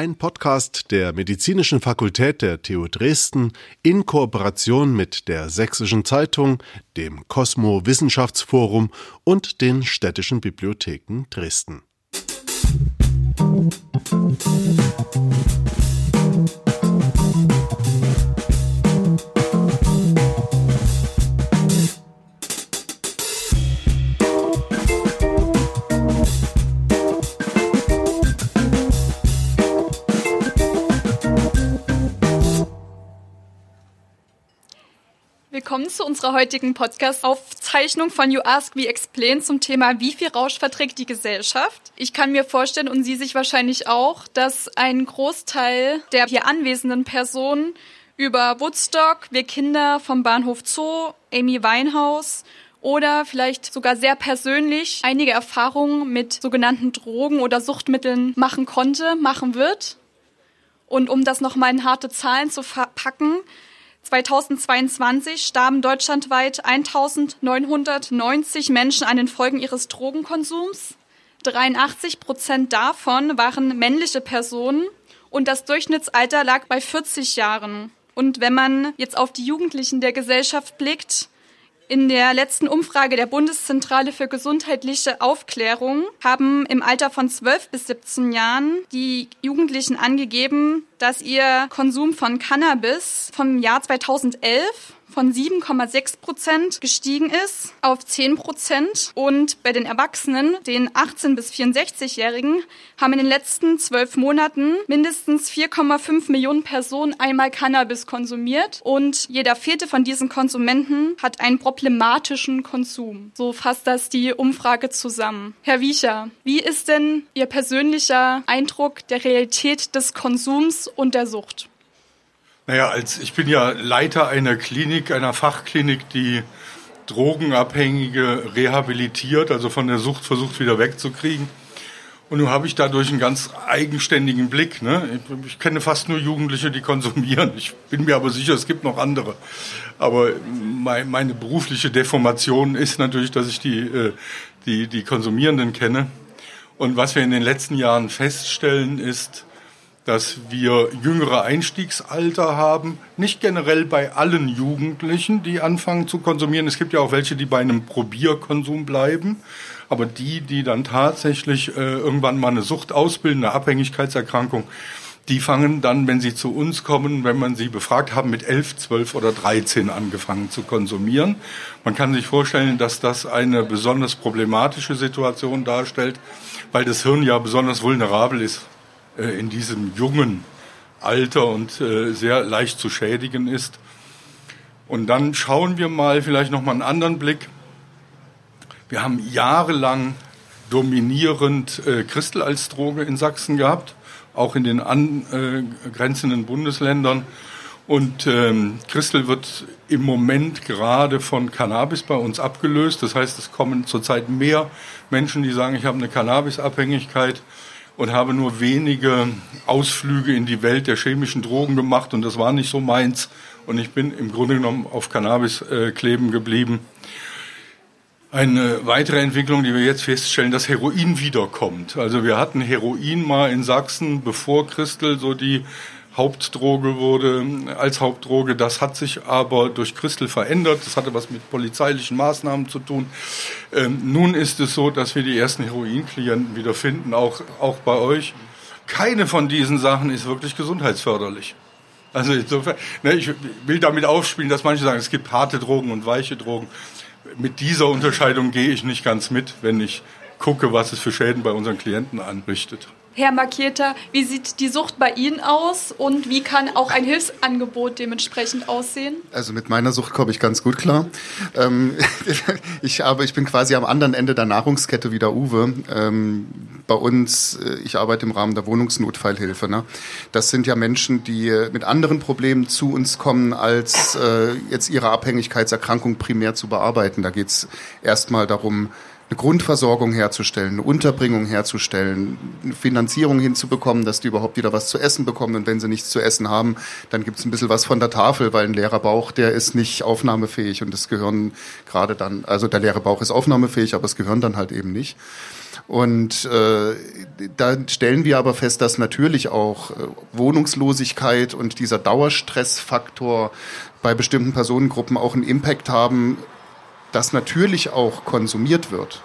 ein Podcast der Medizinischen Fakultät der TU Dresden in Kooperation mit der Sächsischen Zeitung, dem Cosmo Wissenschaftsforum und den städtischen Bibliotheken Dresden. Willkommen zu unserer heutigen Podcast-Aufzeichnung von You Ask We Explain zum Thema Wie viel Rausch verträgt die Gesellschaft? Ich kann mir vorstellen und Sie sich wahrscheinlich auch, dass ein Großteil der hier anwesenden Personen über Woodstock, wir Kinder vom Bahnhof Zoo, Amy Winehouse oder vielleicht sogar sehr persönlich einige Erfahrungen mit sogenannten Drogen oder Suchtmitteln machen konnte, machen wird. Und um das nochmal in harte Zahlen zu verpacken, 2022 starben deutschlandweit 1990 Menschen an den Folgen ihres Drogenkonsums. 83 Prozent davon waren männliche Personen und das Durchschnittsalter lag bei 40 Jahren. Und wenn man jetzt auf die Jugendlichen der Gesellschaft blickt, in der letzten Umfrage der Bundeszentrale für gesundheitliche Aufklärung haben im Alter von 12 bis 17 Jahren die Jugendlichen angegeben, dass ihr Konsum von Cannabis vom Jahr 2011 von 7,6 Prozent gestiegen ist auf 10 Prozent. Und bei den Erwachsenen, den 18- bis 64-Jährigen, haben in den letzten zwölf Monaten mindestens 4,5 Millionen Personen einmal Cannabis konsumiert. Und jeder vierte von diesen Konsumenten hat einen problematischen Konsum. So fasst das die Umfrage zusammen. Herr Wiecher, wie ist denn Ihr persönlicher Eindruck der Realität des Konsums und der Sucht? Naja, als ich bin ja Leiter einer Klinik, einer Fachklinik, die Drogenabhängige rehabilitiert, also von der Sucht versucht wieder wegzukriegen. Und nun habe ich dadurch einen ganz eigenständigen Blick. Ne? Ich, ich, kenne fast nur Jugendliche, die konsumieren. Ich bin mir aber sicher, es gibt noch andere. Aber mein, meine berufliche Deformation ist natürlich, dass ich die, äh, die, die Konsumierenden kenne. Und was wir in den letzten Jahren feststellen, ist, dass wir jüngere Einstiegsalter haben, nicht generell bei allen Jugendlichen, die anfangen zu konsumieren. Es gibt ja auch welche, die bei einem Probierkonsum bleiben, aber die, die dann tatsächlich äh, irgendwann mal eine Sucht ausbilden, eine Abhängigkeitserkrankung, die fangen dann, wenn sie zu uns kommen, wenn man sie befragt haben, mit 11, 12 oder 13 angefangen zu konsumieren. Man kann sich vorstellen, dass das eine besonders problematische Situation darstellt, weil das Hirn ja besonders vulnerabel ist in diesem jungen Alter und äh, sehr leicht zu schädigen ist. Und dann schauen wir mal vielleicht noch mal einen anderen Blick. Wir haben jahrelang dominierend äh, Christel als Droge in Sachsen gehabt, auch in den angrenzenden Bundesländern. Und ähm, Christel wird im Moment gerade von Cannabis bei uns abgelöst. Das heißt, es kommen zurzeit mehr Menschen, die sagen, ich habe eine Cannabisabhängigkeit und habe nur wenige Ausflüge in die Welt der chemischen Drogen gemacht und das war nicht so meins. Und ich bin im Grunde genommen auf Cannabis äh, kleben geblieben. Eine weitere Entwicklung, die wir jetzt feststellen, dass Heroin wiederkommt. Also wir hatten Heroin mal in Sachsen, bevor Christel so die Hauptdroge wurde, als Hauptdroge. Das hat sich aber durch Christel verändert. Das hatte was mit polizeilichen Maßnahmen zu tun. Ähm, nun ist es so, dass wir die ersten Heroinklienten wieder finden, auch, auch bei euch. Keine von diesen Sachen ist wirklich gesundheitsförderlich. Also insofern, ne, ich will damit aufspielen, dass manche sagen, es gibt harte Drogen und weiche Drogen. Mit dieser Unterscheidung gehe ich nicht ganz mit, wenn ich gucke, was es für Schäden bei unseren Klienten anrichtet. Herr Markierter, wie sieht die Sucht bei Ihnen aus und wie kann auch ein Hilfsangebot dementsprechend aussehen? Also mit meiner Sucht komme ich ganz gut klar. Ähm, ich, aber ich bin quasi am anderen Ende der Nahrungskette wie der Uwe. Ähm, bei uns, äh, ich arbeite im Rahmen der Wohnungsnotfallhilfe. Ne? Das sind ja Menschen, die mit anderen Problemen zu uns kommen, als äh, jetzt ihre Abhängigkeitserkrankung primär zu bearbeiten. Da geht es erstmal darum, eine Grundversorgung herzustellen, eine Unterbringung herzustellen, eine Finanzierung hinzubekommen, dass die überhaupt wieder was zu essen bekommen. Und wenn sie nichts zu essen haben, dann gibt es ein bisschen was von der Tafel, weil ein leerer Bauch, der ist nicht aufnahmefähig und das Gehirn gerade dann, also der leere Bauch ist aufnahmefähig, aber das Gehirn dann halt eben nicht. Und äh, da stellen wir aber fest, dass natürlich auch äh, Wohnungslosigkeit und dieser Dauerstressfaktor bei bestimmten Personengruppen auch einen Impact haben, dass natürlich auch konsumiert wird.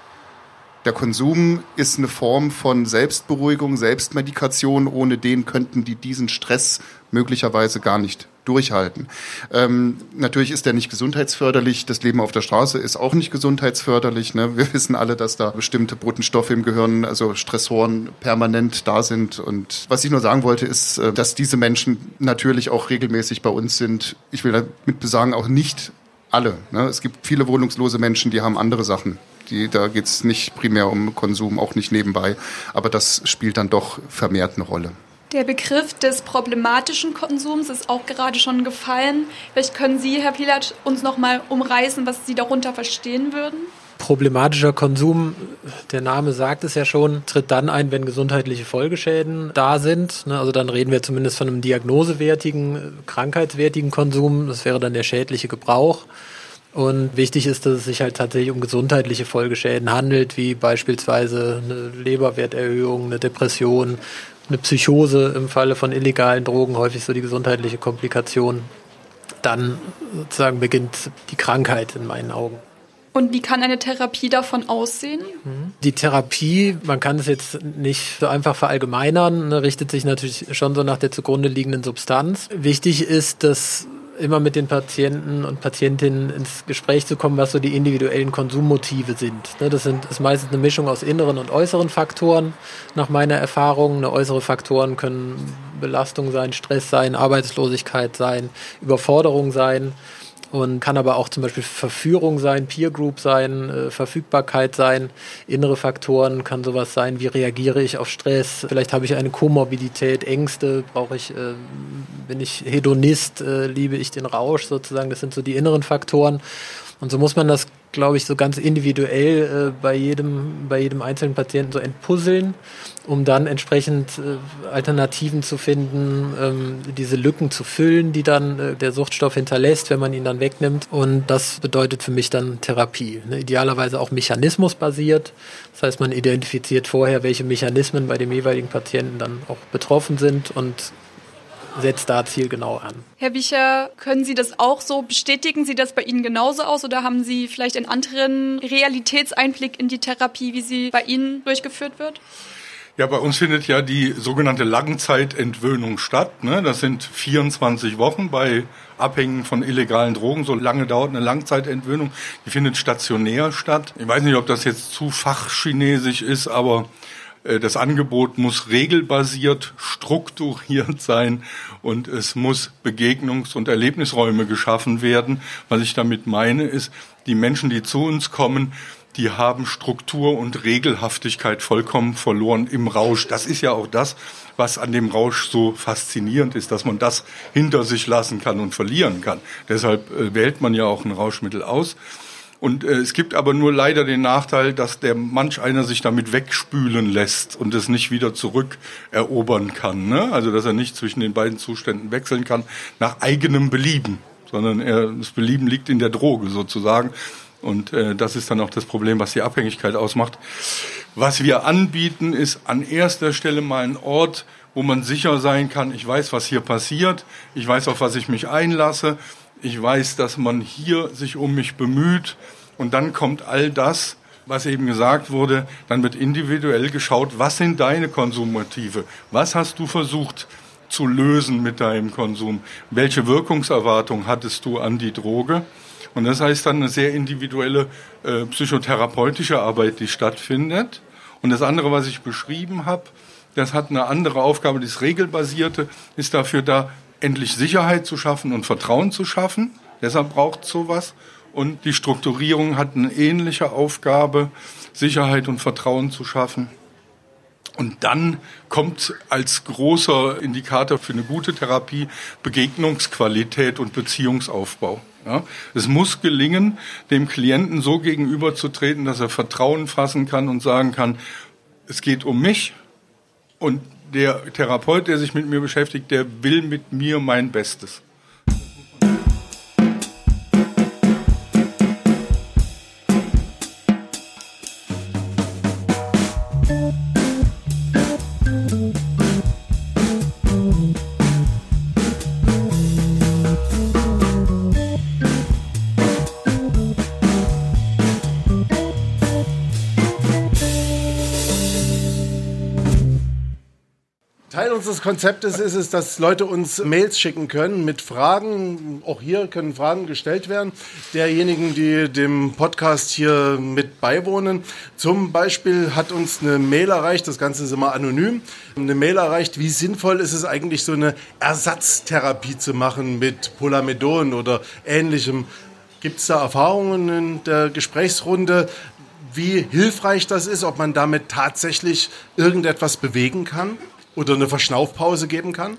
Der Konsum ist eine Form von Selbstberuhigung, Selbstmedikation. Ohne den könnten die diesen Stress möglicherweise gar nicht durchhalten. Ähm, natürlich ist der nicht gesundheitsförderlich. Das Leben auf der Straße ist auch nicht gesundheitsförderlich. Ne? Wir wissen alle, dass da bestimmte Botenstoffe im Gehirn, also Stressoren, permanent da sind. Und was ich nur sagen wollte, ist, äh, dass diese Menschen natürlich auch regelmäßig bei uns sind. Ich will damit besagen, auch nicht alle. Ne? Es gibt viele wohnungslose Menschen, die haben andere Sachen die, da geht es nicht primär um Konsum, auch nicht nebenbei. Aber das spielt dann doch vermehrt eine Rolle. Der Begriff des problematischen Konsums ist auch gerade schon gefallen. Vielleicht können Sie, Herr Pilat, uns noch mal umreißen, was Sie darunter verstehen würden? Problematischer Konsum, der Name sagt es ja schon, tritt dann ein, wenn gesundheitliche Folgeschäden da sind. Ne, also dann reden wir zumindest von einem diagnosewertigen, krankheitswertigen Konsum. Das wäre dann der schädliche Gebrauch. Und wichtig ist, dass es sich halt tatsächlich um gesundheitliche Folgeschäden handelt, wie beispielsweise eine Leberwerterhöhung, eine Depression, eine Psychose im Falle von illegalen Drogen, häufig so die gesundheitliche Komplikation. Dann sozusagen beginnt die Krankheit in meinen Augen. Und wie kann eine Therapie davon aussehen? Die Therapie, man kann es jetzt nicht so einfach verallgemeinern, ne, richtet sich natürlich schon so nach der zugrunde liegenden Substanz. Wichtig ist, dass immer mit den Patienten und Patientinnen ins Gespräch zu kommen, was so die individuellen Konsummotive sind. Ne, das sind, ist meistens eine Mischung aus inneren und äußeren Faktoren, nach meiner Erfahrung. Eine äußere Faktoren können Belastung sein, Stress sein, Arbeitslosigkeit sein, Überforderung sein und kann aber auch zum Beispiel Verführung sein, Peer Group sein, äh, Verfügbarkeit sein, innere Faktoren kann sowas sein, wie reagiere ich auf Stress, vielleicht habe ich eine Komorbidität, Ängste, brauche ich, äh, bin ich Hedonist, äh, liebe ich den Rausch sozusagen, das sind so die inneren Faktoren. Und so muss man das, glaube ich, so ganz individuell äh, bei, jedem, bei jedem einzelnen Patienten so entpuzzeln, um dann entsprechend äh, Alternativen zu finden, ähm, diese Lücken zu füllen, die dann äh, der Suchtstoff hinterlässt, wenn man ihn dann wegnimmt. Und das bedeutet für mich dann Therapie. Ne? Idealerweise auch mechanismusbasiert. Das heißt, man identifiziert vorher, welche Mechanismen bei dem jeweiligen Patienten dann auch betroffen sind und setzt da zielgenau an. Herr Wicher, können Sie das auch so bestätigen? Sieht das bei Ihnen genauso aus oder haben Sie vielleicht einen anderen Realitätseinblick in die Therapie, wie sie bei Ihnen durchgeführt wird? Ja, bei uns findet ja die sogenannte Langzeitentwöhnung statt. Ne? Das sind 24 Wochen bei Abhängen von illegalen Drogen. So lange dauert eine Langzeitentwöhnung. Die findet stationär statt. Ich weiß nicht, ob das jetzt zu fachchinesisch ist, aber äh, das Angebot muss regelbasiert, strukturiert sein und es muss Begegnungs- und Erlebnisräume geschaffen werden. Was ich damit meine, ist, die Menschen, die zu uns kommen, die haben Struktur und Regelhaftigkeit vollkommen verloren im Rausch. Das ist ja auch das, was an dem Rausch so faszinierend ist, dass man das hinter sich lassen kann und verlieren kann. Deshalb äh, wählt man ja auch ein Rauschmittel aus. Und äh, es gibt aber nur leider den Nachteil, dass der manch einer sich damit wegspülen lässt und es nicht wieder zurückerobern kann. Ne? Also dass er nicht zwischen den beiden Zuständen wechseln kann nach eigenem Belieben, sondern er, das Belieben liegt in der Droge sozusagen. Und äh, das ist dann auch das Problem, was die Abhängigkeit ausmacht. Was wir anbieten, ist an erster Stelle mal ein Ort, wo man sicher sein kann, ich weiß, was hier passiert, ich weiß, auf was ich mich einlasse ich weiß, dass man hier sich um mich bemüht und dann kommt all das, was eben gesagt wurde, dann wird individuell geschaut, was sind deine Konsummotive? Was hast du versucht zu lösen mit deinem Konsum? Welche Wirkungserwartung hattest du an die Droge? Und das heißt dann eine sehr individuelle äh, psychotherapeutische Arbeit, die stattfindet. Und das andere, was ich beschrieben habe, das hat eine andere Aufgabe, das Regelbasierte ist dafür da, endlich Sicherheit zu schaffen und Vertrauen zu schaffen. Deshalb braucht es sowas. Und die Strukturierung hat eine ähnliche Aufgabe, Sicherheit und Vertrauen zu schaffen. Und dann kommt als großer Indikator für eine gute Therapie Begegnungsqualität und Beziehungsaufbau. Ja, es muss gelingen, dem Klienten so gegenüberzutreten, dass er Vertrauen fassen kann und sagen kann, es geht um mich und der Therapeut, der sich mit mir beschäftigt, der will mit mir mein Bestes. Unseres Konzeptes ist es, dass Leute uns Mails schicken können mit Fragen. Auch hier können Fragen gestellt werden. Derjenigen, die dem Podcast hier mit beiwohnen. Zum Beispiel hat uns eine Mail erreicht, das Ganze ist immer anonym, eine Mail erreicht, wie sinnvoll ist es eigentlich, so eine Ersatztherapie zu machen mit Polamedon oder ähnlichem. Gibt es da Erfahrungen in der Gesprächsrunde? wie hilfreich das ist, ob man damit tatsächlich irgendetwas bewegen kann oder eine Verschnaufpause geben kann?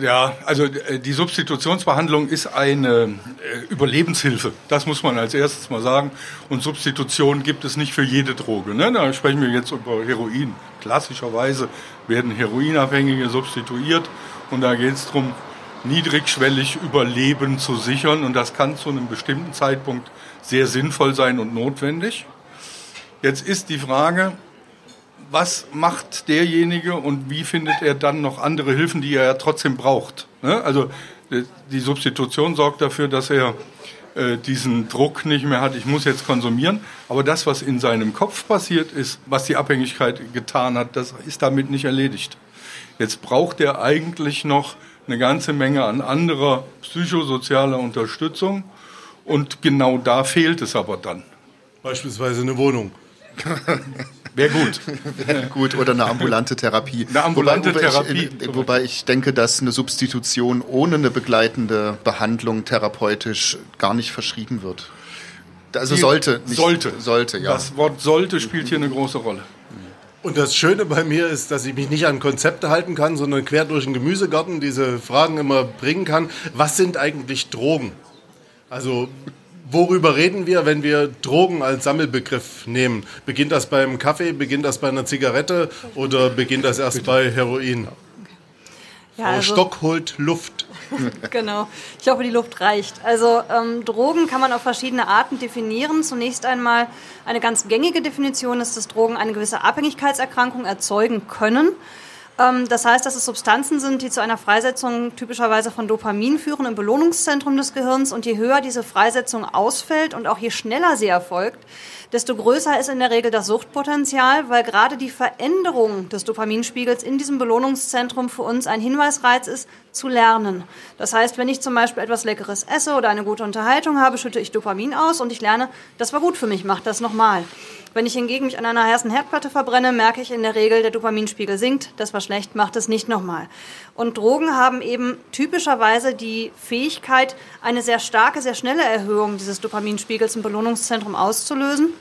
Ja, also äh, die Substitutionsbehandlung ist eine äh, Überlebenshilfe. Das muss man als erstes mal sagen. Und Substitution gibt es nicht für jede Droge. Ne? Da sprechen wir jetzt über Heroin. Klassischerweise werden Heroinabhängige substituiert. Und da geht es darum, niedrigschwellig Überleben zu sichern. Und das kann zu einem bestimmten Zeitpunkt sehr sinnvoll sein und notwendig. Jetzt ist die Frage, was macht derjenige und wie findet er dann noch andere Hilfen, die er ja trotzdem braucht? Ne? Also die Substitution sorgt dafür, dass er äh, diesen Druck nicht mehr hat, ich muss jetzt konsumieren. Aber das, was in seinem Kopf passiert ist, was die Abhängigkeit getan hat, das ist damit nicht erledigt. Jetzt braucht er eigentlich noch eine ganze Menge an anderer psychosozialer Unterstützung. Und genau da fehlt es aber dann. Beispielsweise eine Wohnung. Wäre gut. gut, oder eine ambulante Therapie. Eine ambulante wobei, Therapie. Ich, wobei ich denke, dass eine Substitution ohne eine begleitende Behandlung therapeutisch gar nicht verschrieben wird. Also Die sollte. Nicht, sollte. Sollte, ja. Das Wort sollte spielt hier eine große Rolle. Und das Schöne bei mir ist, dass ich mich nicht an Konzepte halten kann, sondern quer durch den Gemüsegarten diese Fragen immer bringen kann. Was sind eigentlich Drogen? Also worüber reden wir, wenn wir Drogen als Sammelbegriff nehmen? Beginnt das beim Kaffee, beginnt das bei einer Zigarette oder beginnt das erst bei Heroin? Ja, Frau also Stock holt Luft. genau. Ich hoffe, die Luft reicht. Also ähm, Drogen kann man auf verschiedene Arten definieren. Zunächst einmal eine ganz gängige Definition ist, dass Drogen eine gewisse Abhängigkeitserkrankung erzeugen können. Ähm, das heißt, dass es Substanzen sind, die zu einer Freisetzung typischerweise von Dopamin führen im Belohnungszentrum des Gehirns. Und je höher diese Freisetzung ausfällt und auch je schneller sie erfolgt, desto größer ist in der Regel das Suchtpotenzial, weil gerade die Veränderung des Dopaminspiegels in diesem Belohnungszentrum für uns ein Hinweisreiz ist, zu lernen. Das heißt, wenn ich zum Beispiel etwas Leckeres esse oder eine gute Unterhaltung habe, schütte ich Dopamin aus und ich lerne, das war gut für mich, mach das nochmal. Wenn ich hingegen mich an einer heißen Herdplatte verbrenne, merke ich in der Regel, der Dopaminspiegel sinkt. Das war schlecht, macht es nicht nochmal. Und Drogen haben eben typischerweise die Fähigkeit, eine sehr starke, sehr schnelle Erhöhung dieses Dopaminspiegels im Belohnungszentrum auszulösen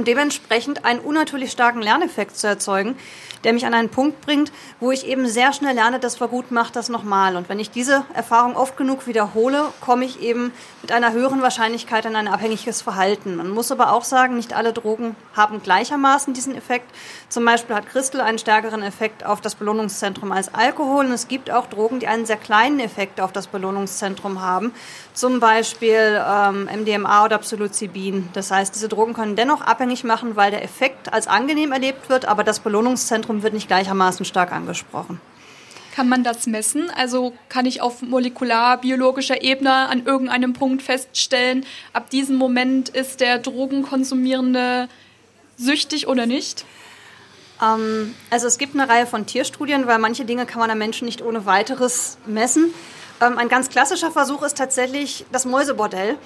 und dementsprechend einen unnatürlich starken Lerneffekt zu erzeugen, der mich an einen Punkt bringt, wo ich eben sehr schnell lerne, das war gut, mach das nochmal. Und wenn ich diese Erfahrung oft genug wiederhole, komme ich eben mit einer höheren Wahrscheinlichkeit an ein abhängiges Verhalten. Man muss aber auch sagen, nicht alle Drogen haben gleichermaßen diesen Effekt. Zum Beispiel hat Christel einen stärkeren Effekt auf das Belohnungszentrum als Alkohol. Und es gibt auch Drogen, die einen sehr kleinen Effekt auf das Belohnungszentrum haben. Zum Beispiel ähm, MDMA oder Psilocybin. Das heißt, diese Drogen können dennoch abhängig machen, weil der Effekt als angenehm erlebt wird, aber das Belohnungszentrum wird nicht gleichermaßen stark angesprochen. Kann man das messen? Also kann ich auf molekularbiologischer Ebene an irgendeinem Punkt feststellen, ab diesem Moment ist der Drogenkonsumierende süchtig oder nicht? Ähm, also es gibt eine Reihe von Tierstudien, weil manche Dinge kann man am Menschen nicht ohne weiteres messen. Ähm, ein ganz klassischer Versuch ist tatsächlich das Mäusebordell.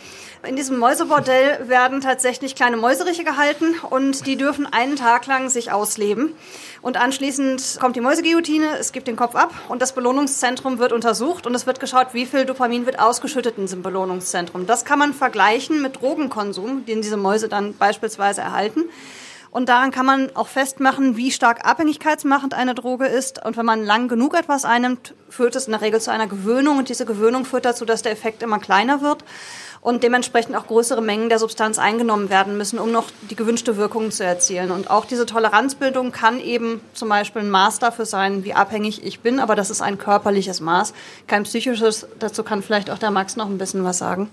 In diesem Mäusebordell werden tatsächlich kleine Mäuseriche gehalten und die dürfen einen Tag lang sich ausleben. Und anschließend kommt die Mäuseguillotine, es gibt den Kopf ab und das Belohnungszentrum wird untersucht und es wird geschaut, wie viel Dopamin wird ausgeschüttet in diesem Belohnungszentrum. Das kann man vergleichen mit Drogenkonsum, den diese Mäuse dann beispielsweise erhalten. Und daran kann man auch festmachen, wie stark abhängigkeitsmachend eine Droge ist. Und wenn man lang genug etwas einnimmt, führt es in der Regel zu einer Gewöhnung. Und diese Gewöhnung führt dazu, dass der Effekt immer kleiner wird und dementsprechend auch größere Mengen der Substanz eingenommen werden müssen, um noch die gewünschte Wirkung zu erzielen. Und auch diese Toleranzbildung kann eben zum Beispiel ein Maß dafür sein, wie abhängig ich bin, aber das ist ein körperliches Maß, kein psychisches. Dazu kann vielleicht auch der Max noch ein bisschen was sagen.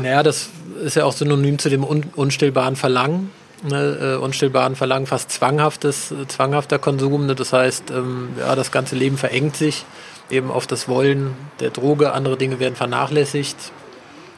Naja, das ist ja auch synonym zu dem un unstillbaren Verlangen ne, äh, unstillbaren Verlangen, fast zwanghaftes, äh, zwanghafter Konsum. Ne? Das heißt, ähm, ja, das ganze Leben verengt sich eben auf das Wollen der Droge. Andere Dinge werden vernachlässigt.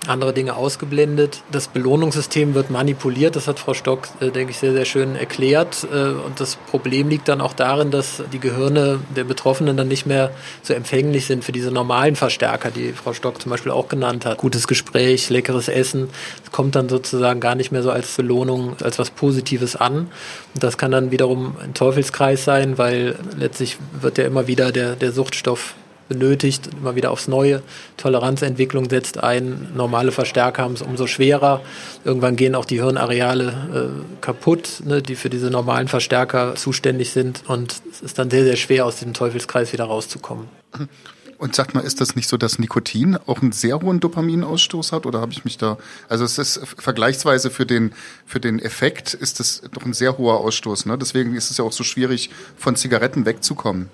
Andere Dinge ausgeblendet. Das Belohnungssystem wird manipuliert, das hat Frau Stock, äh, denke ich, sehr, sehr schön erklärt. Äh, und das Problem liegt dann auch darin, dass die Gehirne der Betroffenen dann nicht mehr so empfänglich sind für diese normalen Verstärker, die Frau Stock zum Beispiel auch genannt hat. Gutes Gespräch, leckeres Essen, das kommt dann sozusagen gar nicht mehr so als Belohnung, als was Positives an. Und das kann dann wiederum ein Teufelskreis sein, weil letztlich wird ja immer wieder der, der Suchtstoff benötigt, immer wieder aufs Neue. Toleranzentwicklung setzt ein, normale Verstärker haben es umso schwerer. Irgendwann gehen auch die Hirnareale äh, kaputt, ne, die für diese normalen Verstärker zuständig sind. Und es ist dann sehr, sehr schwer, aus diesem Teufelskreis wieder rauszukommen. Und sag mal, ist das nicht so, dass Nikotin auch einen sehr hohen Dopaminausstoß hat? Oder habe ich mich da, also es ist vergleichsweise für den, für den Effekt ist das doch ein sehr hoher Ausstoß. Ne? Deswegen ist es ja auch so schwierig, von Zigaretten wegzukommen.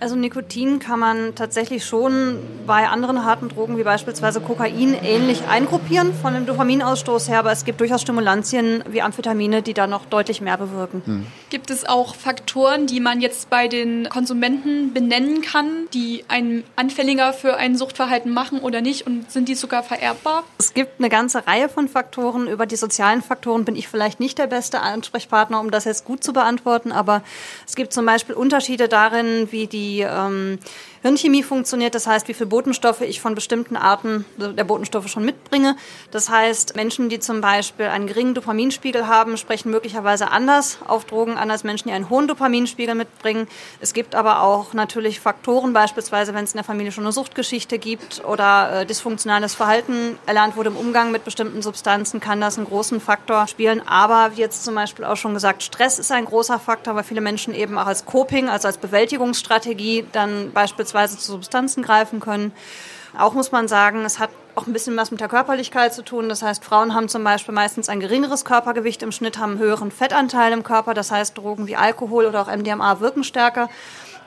Also Nikotin kann man tatsächlich schon bei anderen harten Drogen wie beispielsweise Kokain ähnlich eingruppieren von dem Dopaminausstoß her, aber es gibt durchaus Stimulantien wie Amphetamine, die da noch deutlich mehr bewirken. Hm. Gibt es auch Faktoren, die man jetzt bei den Konsumenten benennen kann, die einen anfälliger für ein Suchtverhalten machen oder nicht und sind die sogar vererbbar? Es gibt eine ganze Reihe von Faktoren. Über die sozialen Faktoren bin ich vielleicht nicht der beste Ansprechpartner, um das jetzt gut zu beantworten, aber es gibt zum Beispiel Unterschiede darin, wie die ähm, Hirnchemie funktioniert, das heißt, wie viele Botenstoffe ich von bestimmten Arten der Botenstoffe schon mitbringe. Das heißt, Menschen, die zum Beispiel einen geringen Dopaminspiegel haben, sprechen möglicherweise anders auf Drogen an als Menschen, die einen hohen Dopaminspiegel mitbringen. Es gibt aber auch natürlich Faktoren, beispielsweise wenn es in der Familie schon eine Suchtgeschichte gibt oder äh, dysfunktionales Verhalten erlernt wurde im Umgang mit bestimmten Substanzen, kann das einen großen Faktor spielen. Aber wie jetzt zum Beispiel auch schon gesagt, Stress ist ein großer Faktor, weil viele Menschen eben auch als Coping, also als Bewältigungsstrategie dann beispielsweise beispielsweise zu Substanzen greifen können. Auch muss man sagen, es hat auch ein bisschen was mit der Körperlichkeit zu tun. Das heißt, Frauen haben zum Beispiel meistens ein geringeres Körpergewicht im Schnitt, haben einen höheren Fettanteil im Körper. Das heißt, Drogen wie Alkohol oder auch MDMA wirken stärker.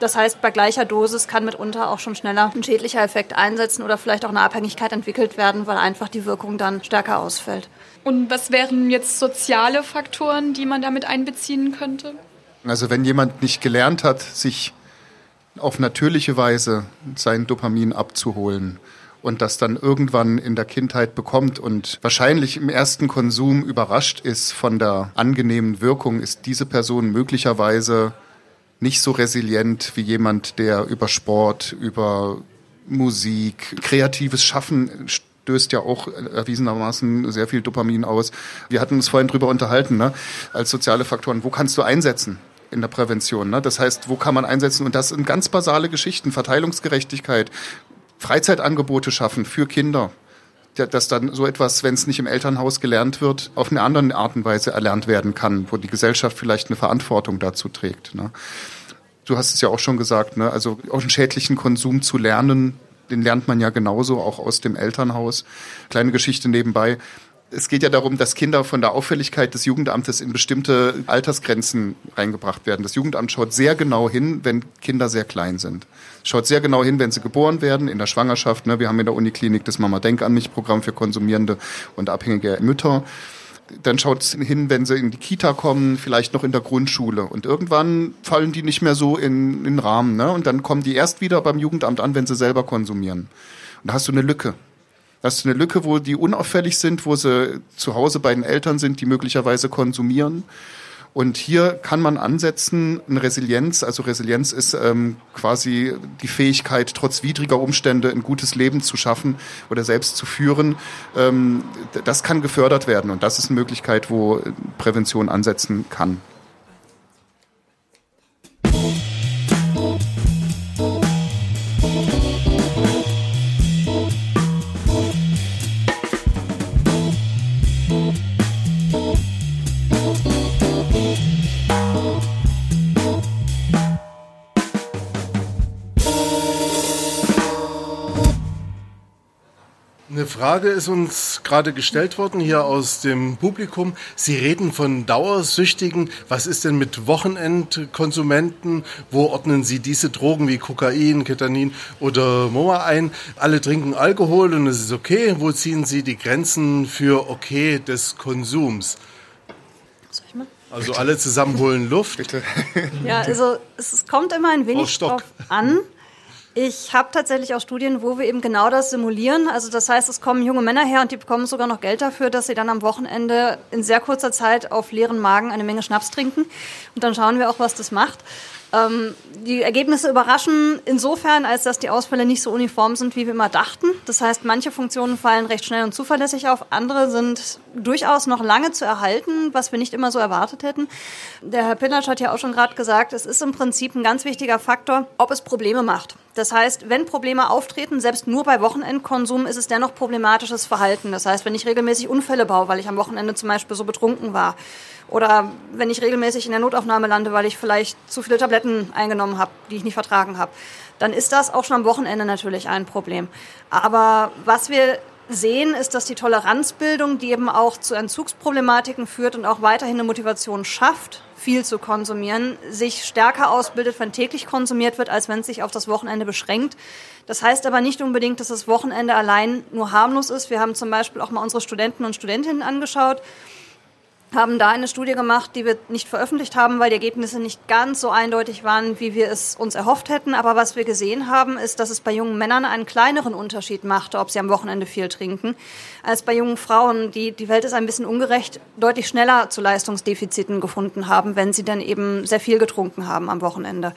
Das heißt, bei gleicher Dosis kann mitunter auch schon schneller ein schädlicher Effekt einsetzen oder vielleicht auch eine Abhängigkeit entwickelt werden, weil einfach die Wirkung dann stärker ausfällt. Und was wären jetzt soziale Faktoren, die man damit einbeziehen könnte? Also wenn jemand nicht gelernt hat, sich auf natürliche Weise sein Dopamin abzuholen und das dann irgendwann in der Kindheit bekommt und wahrscheinlich im ersten Konsum überrascht ist von der angenehmen Wirkung, ist diese Person möglicherweise nicht so resilient wie jemand, der über Sport, über Musik, kreatives Schaffen stößt ja auch erwiesenermaßen sehr viel Dopamin aus. Wir hatten uns vorhin drüber unterhalten, ne? als soziale Faktoren. Wo kannst du einsetzen? In der Prävention. Ne? Das heißt, wo kann man einsetzen? Und das sind ganz basale Geschichten, Verteilungsgerechtigkeit, Freizeitangebote schaffen für Kinder. Dass dann so etwas, wenn es nicht im Elternhaus gelernt wird, auf eine andere Art und Weise erlernt werden kann, wo die Gesellschaft vielleicht eine Verantwortung dazu trägt. Ne? Du hast es ja auch schon gesagt, ne? also auch einen schädlichen Konsum zu lernen, den lernt man ja genauso auch aus dem Elternhaus. Kleine Geschichte nebenbei es geht ja darum, dass Kinder von der Auffälligkeit des Jugendamtes in bestimmte Altersgrenzen reingebracht werden. Das Jugendamt schaut sehr genau hin, wenn Kinder sehr klein sind. Schaut sehr genau hin, wenn sie geboren werden, in der Schwangerschaft. Ne? Wir haben in der Uniklinik das Mama Denk an mich Programm für konsumierende und abhängige Mütter. Dann schaut es hin, wenn sie in die Kita kommen, vielleicht noch in der Grundschule. Und irgendwann fallen die nicht mehr so in, den Rahmen. Ne? Und dann kommen die erst wieder beim Jugendamt an, wenn sie selber konsumieren. Und da hast du eine Lücke. Das ist eine Lücke, wo die unauffällig sind, wo sie zu Hause bei den Eltern sind, die möglicherweise konsumieren. Und hier kann man ansetzen, eine Resilienz, also Resilienz ist ähm, quasi die Fähigkeit, trotz widriger Umstände ein gutes Leben zu schaffen oder selbst zu führen. Ähm, das kann gefördert werden und das ist eine Möglichkeit, wo Prävention ansetzen kann. Frage ist uns gerade gestellt worden hier aus dem Publikum. Sie reden von Dauersüchtigen. Was ist denn mit Wochenendkonsumenten? Wo ordnen Sie diese Drogen wie Kokain, Ketanin oder Moa ein? Alle trinken Alkohol und es ist okay. Wo ziehen Sie die Grenzen für okay des Konsums? Soll ich mal? Also alle zusammen holen Luft. Ja, also es kommt immer ein wenig drauf an Ich habe tatsächlich auch Studien, wo wir eben genau das simulieren. Also das heißt, es kommen junge Männer her und die bekommen sogar noch Geld dafür, dass sie dann am Wochenende in sehr kurzer Zeit auf leeren Magen eine Menge Schnaps trinken. Und dann schauen wir auch, was das macht. Ähm, die Ergebnisse überraschen insofern, als dass die Ausfälle nicht so uniform sind, wie wir immer dachten. Das heißt, manche Funktionen fallen recht schnell und zuverlässig auf, andere sind durchaus noch lange zu erhalten, was wir nicht immer so erwartet hätten. Der Herr Pinatsch hat ja auch schon gerade gesagt, es ist im Prinzip ein ganz wichtiger Faktor, ob es Probleme macht. Das heißt, wenn Probleme auftreten, selbst nur bei Wochenendkonsum, ist es dennoch problematisches Verhalten. Das heißt, wenn ich regelmäßig Unfälle baue, weil ich am Wochenende zum Beispiel so betrunken war, oder wenn ich regelmäßig in der Notaufnahme lande, weil ich vielleicht zu viele Tabletten eingenommen habe, die ich nicht vertragen habe, dann ist das auch schon am Wochenende natürlich ein Problem. Aber was wir sehen, ist, dass die Toleranzbildung, die eben auch zu Entzugsproblematiken führt und auch weiterhin eine Motivation schafft, viel zu konsumieren, sich stärker ausbildet, wenn täglich konsumiert wird, als wenn es sich auf das Wochenende beschränkt. Das heißt aber nicht unbedingt, dass das Wochenende allein nur harmlos ist. Wir haben zum Beispiel auch mal unsere Studenten und Studentinnen angeschaut haben da eine Studie gemacht, die wir nicht veröffentlicht haben, weil die Ergebnisse nicht ganz so eindeutig waren, wie wir es uns erhofft hätten. Aber was wir gesehen haben, ist, dass es bei jungen Männern einen kleineren Unterschied machte, ob sie am Wochenende viel trinken, als bei jungen Frauen, die die Welt ist ein bisschen ungerecht, deutlich schneller zu Leistungsdefiziten gefunden haben, wenn sie dann eben sehr viel getrunken haben am Wochenende.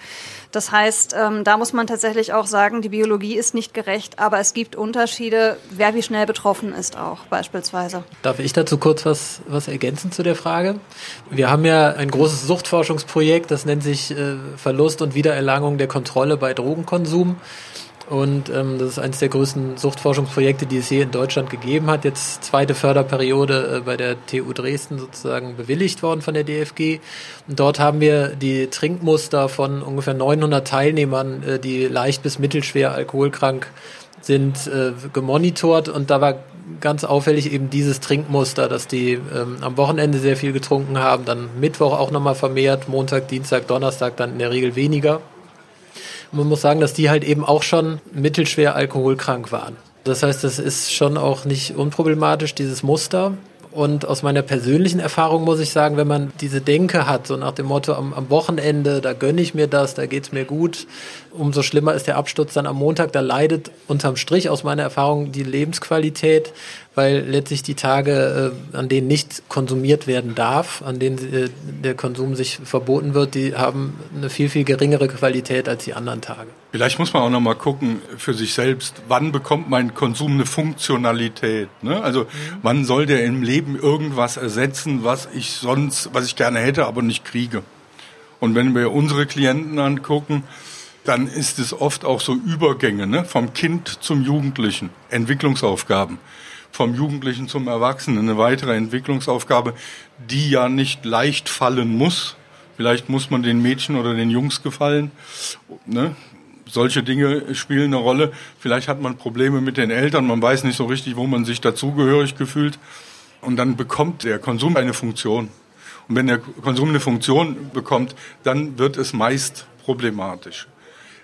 Das heißt, ähm, da muss man tatsächlich auch sagen, die Biologie ist nicht gerecht, aber es gibt Unterschiede, wer wie schnell betroffen ist auch beispielsweise. Darf ich dazu kurz was, was ergänzen zu der Frage? Wir haben ja ein großes Suchtforschungsprojekt, das nennt sich äh, Verlust und Wiedererlangung der Kontrolle bei Drogenkonsum. Und ähm, das ist eines der größten Suchtforschungsprojekte, die es hier in Deutschland gegeben hat. Jetzt zweite Förderperiode äh, bei der TU Dresden sozusagen bewilligt worden von der DFG. Und dort haben wir die Trinkmuster von ungefähr 900 Teilnehmern, äh, die leicht bis mittelschwer alkoholkrank sind, äh, gemonitort. Und da war ganz auffällig eben dieses Trinkmuster, dass die ähm, am Wochenende sehr viel getrunken haben, dann Mittwoch auch nochmal vermehrt, Montag, Dienstag, Donnerstag dann in der Regel weniger man muss sagen, dass die halt eben auch schon mittelschwer alkoholkrank waren. Das heißt, das ist schon auch nicht unproblematisch, dieses Muster. Und aus meiner persönlichen Erfahrung muss ich sagen, wenn man diese Denke hat, so nach dem Motto, am, am Wochenende, da gönne ich mir das, da geht's mir gut, umso schlimmer ist der Absturz dann am Montag, da leidet unterm Strich aus meiner Erfahrung die Lebensqualität, weil letztlich die Tage, äh, an denen nicht konsumiert werden darf, an denen äh, der Konsum sich verboten wird, die haben eine viel, viel geringere Qualität als die anderen Tage. Vielleicht muss man auch noch mal gucken für sich selbst, wann bekommt mein Konsum eine Funktionalität? Ne? Also mhm. wann soll der im Leben irgendwas ersetzen, was ich sonst, was ich gerne hätte, aber nicht kriege? Und wenn wir unsere Klienten angucken, dann ist es oft auch so Übergänge ne? vom Kind zum Jugendlichen, Entwicklungsaufgaben vom Jugendlichen zum Erwachsenen, eine weitere Entwicklungsaufgabe, die ja nicht leicht fallen muss. Vielleicht muss man den Mädchen oder den Jungs gefallen. Ne? Solche Dinge spielen eine Rolle. Vielleicht hat man Probleme mit den Eltern, man weiß nicht so richtig, wo man sich dazugehörig gefühlt. Und dann bekommt der Konsum eine Funktion. Und wenn der Konsum eine Funktion bekommt, dann wird es meist problematisch.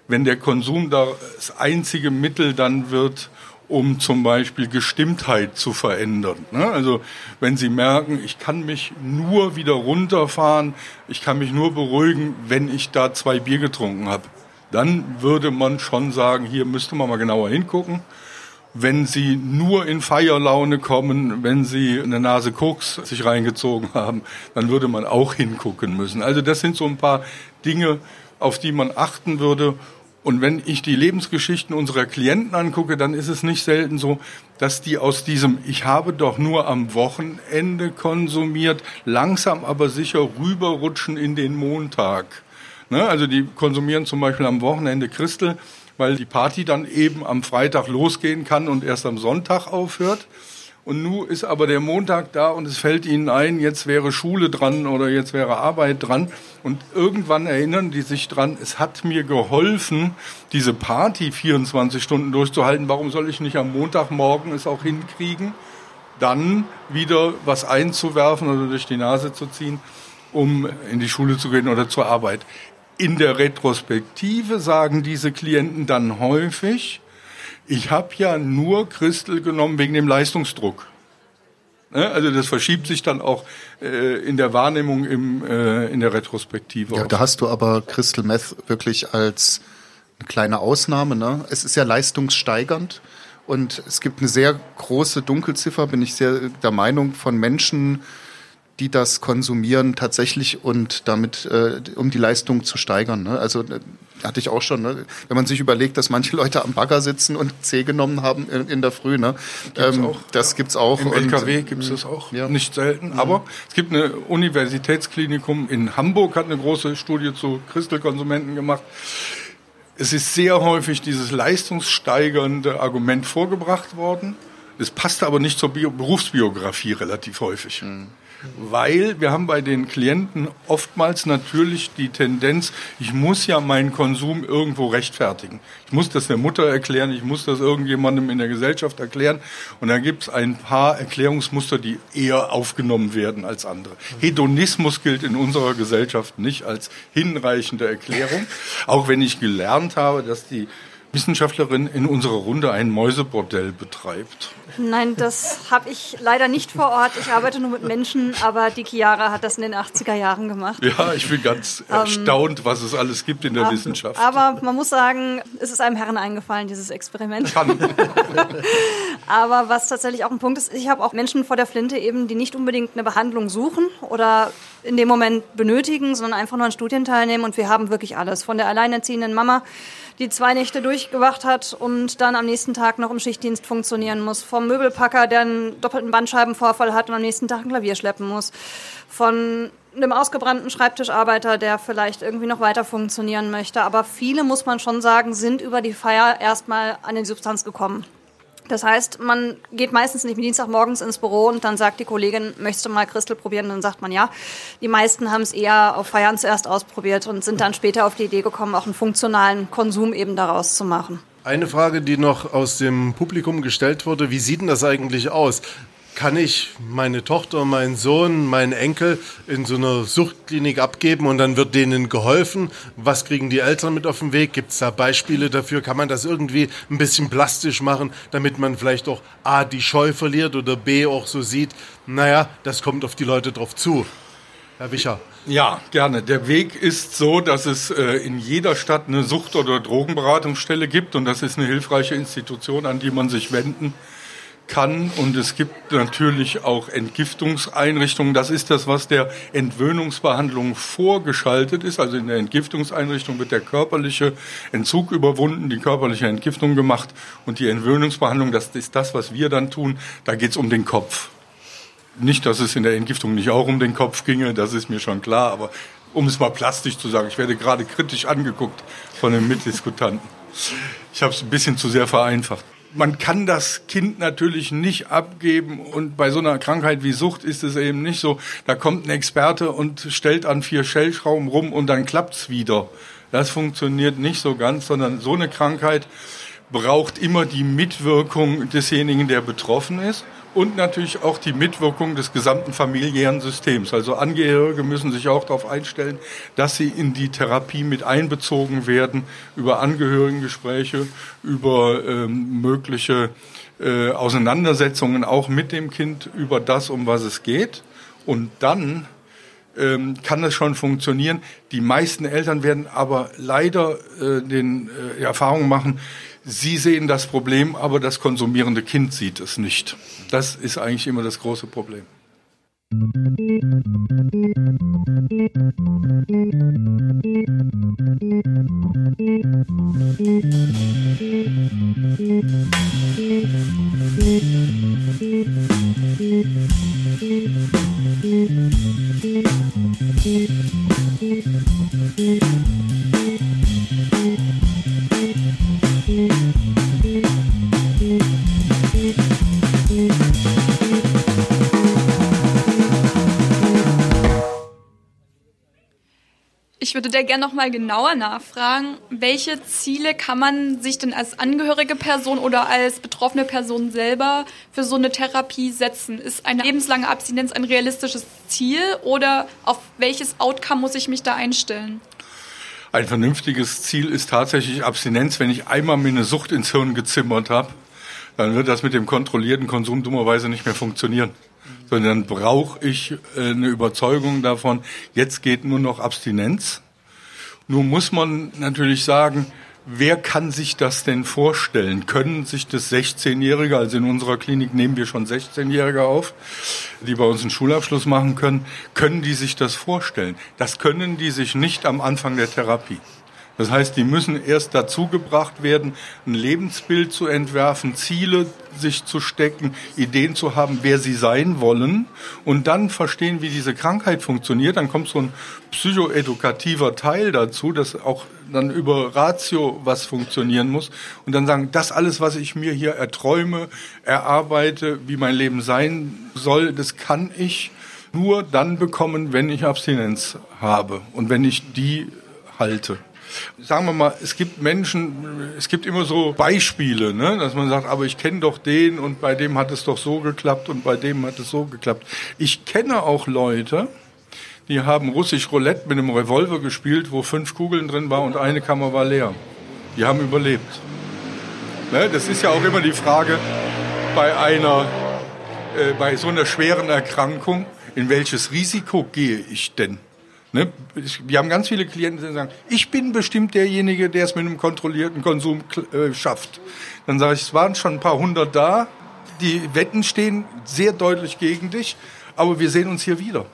Wenn der Konsum das einzige Mittel dann wird, um zum Beispiel Gestimmtheit zu verändern. Ne? Also wenn Sie merken, ich kann mich nur wieder runterfahren, ich kann mich nur beruhigen, wenn ich da zwei Bier getrunken habe, dann würde man schon sagen, hier müsste man mal genauer hingucken. Wenn Sie nur in Feierlaune kommen, wenn Sie eine Nase Koks sich reingezogen haben, dann würde man auch hingucken müssen. Also das sind so ein paar Dinge, auf die man achten würde und wenn ich die Lebensgeschichten unserer Klienten angucke, dann ist es nicht selten so, dass die aus diesem Ich habe doch nur am Wochenende konsumiert, langsam aber sicher rüberrutschen in den Montag. Ne? Also die konsumieren zum Beispiel am Wochenende Christel, weil die Party dann eben am Freitag losgehen kann und erst am Sonntag aufhört. Und nun ist aber der Montag da und es fällt ihnen ein, jetzt wäre Schule dran oder jetzt wäre Arbeit dran. Und irgendwann erinnern die sich dran, es hat mir geholfen, diese Party 24 Stunden durchzuhalten. Warum soll ich nicht am Montagmorgen es auch hinkriegen, dann wieder was einzuwerfen oder durch die Nase zu ziehen, um in die Schule zu gehen oder zur Arbeit. In der Retrospektive sagen diese Klienten dann häufig, ich habe ja nur Christel genommen wegen dem Leistungsdruck. Ne? Also das verschiebt sich dann auch äh, in der Wahrnehmung im, äh, in der Retrospektive. Ja, da hast du aber Crystal Meth wirklich als eine kleine Ausnahme. Ne? Es ist ja leistungssteigernd. Und es gibt eine sehr große Dunkelziffer, bin ich sehr der Meinung, von Menschen, die das konsumieren tatsächlich und damit, äh, um die Leistung zu steigern. Ne? Also äh, hatte ich auch schon, ne? wenn man sich überlegt, dass manche Leute am Bagger sitzen und C genommen haben in, in der Früh. Ne? Gibt's ähm, auch, das ja. gibt's auch. Im und, LKW gibt es das auch, ja. nicht selten. Mhm. Aber es gibt eine Universitätsklinikum in Hamburg, hat eine große Studie zu Christelkonsumenten gemacht es ist sehr häufig dieses leistungssteigernde Argument vorgebracht worden. Es passte aber nicht zur Bio Berufsbiografie relativ häufig. Mhm weil wir haben bei den Klienten oftmals natürlich die Tendenz, ich muss ja meinen Konsum irgendwo rechtfertigen. Ich muss das der Mutter erklären, ich muss das irgendjemandem in der Gesellschaft erklären und da gibt es ein paar Erklärungsmuster, die eher aufgenommen werden als andere. Hedonismus gilt in unserer Gesellschaft nicht als hinreichende Erklärung, auch wenn ich gelernt habe, dass die Wissenschaftlerin in unserer Runde ein Mäusebordell betreibt. Nein, das habe ich leider nicht vor Ort. Ich arbeite nur mit Menschen, aber die Chiara hat das in den 80er Jahren gemacht. Ja, ich bin ganz ähm, erstaunt, was es alles gibt in der aber, Wissenschaft. Aber man muss sagen, es ist einem Herren eingefallen, dieses Experiment. Kann. aber was tatsächlich auch ein Punkt ist, ich habe auch Menschen vor der Flinte eben, die nicht unbedingt eine Behandlung suchen oder in dem Moment benötigen, sondern einfach nur an Studien teilnehmen und wir haben wirklich alles. Von der alleinerziehenden Mama die zwei Nächte durchgewacht hat und dann am nächsten Tag noch im Schichtdienst funktionieren muss. Vom Möbelpacker, der einen doppelten Bandscheibenvorfall hat und am nächsten Tag ein Klavier schleppen muss. Von einem ausgebrannten Schreibtischarbeiter, der vielleicht irgendwie noch weiter funktionieren möchte. Aber viele, muss man schon sagen, sind über die Feier erstmal an die Substanz gekommen. Das heißt, man geht meistens nicht Dienstagmorgens ins Büro und dann sagt die Kollegin, möchtest du mal Christel probieren? Und dann sagt man ja. Die meisten haben es eher auf Feiern zuerst ausprobiert und sind dann später auf die Idee gekommen, auch einen funktionalen Konsum eben daraus zu machen. Eine Frage, die noch aus dem Publikum gestellt wurde, wie sieht denn das eigentlich aus? Kann ich meine Tochter, meinen Sohn, meinen Enkel in so einer Suchtklinik abgeben und dann wird denen geholfen? Was kriegen die Eltern mit auf den Weg? Gibt es da Beispiele dafür? Kann man das irgendwie ein bisschen plastisch machen, damit man vielleicht auch A, die Scheu verliert oder B, auch so sieht, naja, das kommt auf die Leute drauf zu? Herr Wicher. Ja, gerne. Der Weg ist so, dass es äh, in jeder Stadt eine Sucht- oder Drogenberatungsstelle gibt und das ist eine hilfreiche Institution, an die man sich wenden kann kann. Und es gibt natürlich auch Entgiftungseinrichtungen. Das ist das, was der Entwöhnungsbehandlung vorgeschaltet ist. Also in der Entgiftungseinrichtung wird der körperliche Entzug überwunden, die körperliche Entgiftung gemacht. Und die Entwöhnungsbehandlung, das ist das, was wir dann tun. Da geht es um den Kopf. Nicht, dass es in der Entgiftung nicht auch um den Kopf ginge, das ist mir schon klar. Aber um es mal plastisch zu sagen, ich werde gerade kritisch angeguckt von den Mitdiskutanten. Ich habe es ein bisschen zu sehr vereinfacht man kann das Kind natürlich nicht abgeben und bei so einer Krankheit wie Sucht ist es eben nicht so. Da kommt ein Experte und stellt an vier Stellschrauben rum und dann klappt's wieder. Das funktioniert nicht so ganz, sondern so eine Krankheit braucht immer die Mitwirkung desjenigen, der betroffen ist und natürlich auch die Mitwirkung des gesamten familiären Systems. Also Angehörige müssen sich auch darauf einstellen, dass sie in die Therapie mit einbezogen werden, über Angehörigengespräche, über ähm, mögliche äh, Auseinandersetzungen auch mit dem Kind über das, um was es geht. Und dann ähm, kann das schon funktionieren. Die meisten Eltern werden aber leider äh, den äh, Erfahrungen machen, Sie sehen das Problem, aber das konsumierende Kind sieht es nicht. Das ist eigentlich immer das große Problem. Ich würde da gerne noch mal genauer nachfragen, welche Ziele kann man sich denn als angehörige Person oder als betroffene Person selber für so eine Therapie setzen? Ist eine lebenslange Abstinenz ein realistisches Ziel oder auf welches Outcome muss ich mich da einstellen? Ein vernünftiges Ziel ist tatsächlich Abstinenz. Wenn ich einmal mir eine Sucht ins Hirn gezimmert habe, dann wird das mit dem kontrollierten Konsum dummerweise nicht mehr funktionieren. Sondern brauche ich äh, eine Überzeugung davon, jetzt geht nur noch Abstinenz. Nun muss man natürlich sagen, wer kann sich das denn vorstellen? Können sich das 16-Jährige, also in unserer Klinik nehmen wir schon 16-Jährige auf, die bei uns einen Schulabschluss machen können, können die sich das vorstellen? Das können die sich nicht am Anfang der Therapie. Das heißt, die müssen erst dazu gebracht werden, ein Lebensbild zu entwerfen, Ziele sich zu stecken, Ideen zu haben, wer sie sein wollen. Und dann verstehen, wie diese Krankheit funktioniert. Dann kommt so ein psychoedukativer Teil dazu, dass auch dann über Ratio was funktionieren muss. Und dann sagen, das alles, was ich mir hier erträume, erarbeite, wie mein Leben sein soll, das kann ich nur dann bekommen, wenn ich Abstinenz habe und wenn ich die halte sagen wir mal, es gibt Menschen, es gibt immer so Beispiele, ne, dass man sagt, aber ich kenne doch den und bei dem hat es doch so geklappt und bei dem hat es so geklappt. Ich kenne auch Leute, die haben russisch Roulette mit einem Revolver gespielt, wo fünf Kugeln drin war und eine Kammer war leer. Die haben überlebt. Ne, das ist ja auch immer die Frage bei einer, äh, bei so einer schweren Erkrankung, in welches Risiko gehe ich denn? Ne? Wir haben ganz viele Klienten, die sagen, ich bin bestimmt derjenige, der es mit einem kontrollierten Konsum äh, schafft. Dann sage ich, es waren schon ein paar hundert da, die Wetten stehen sehr deutlich gegen dich, aber wir sehen uns hier wieder.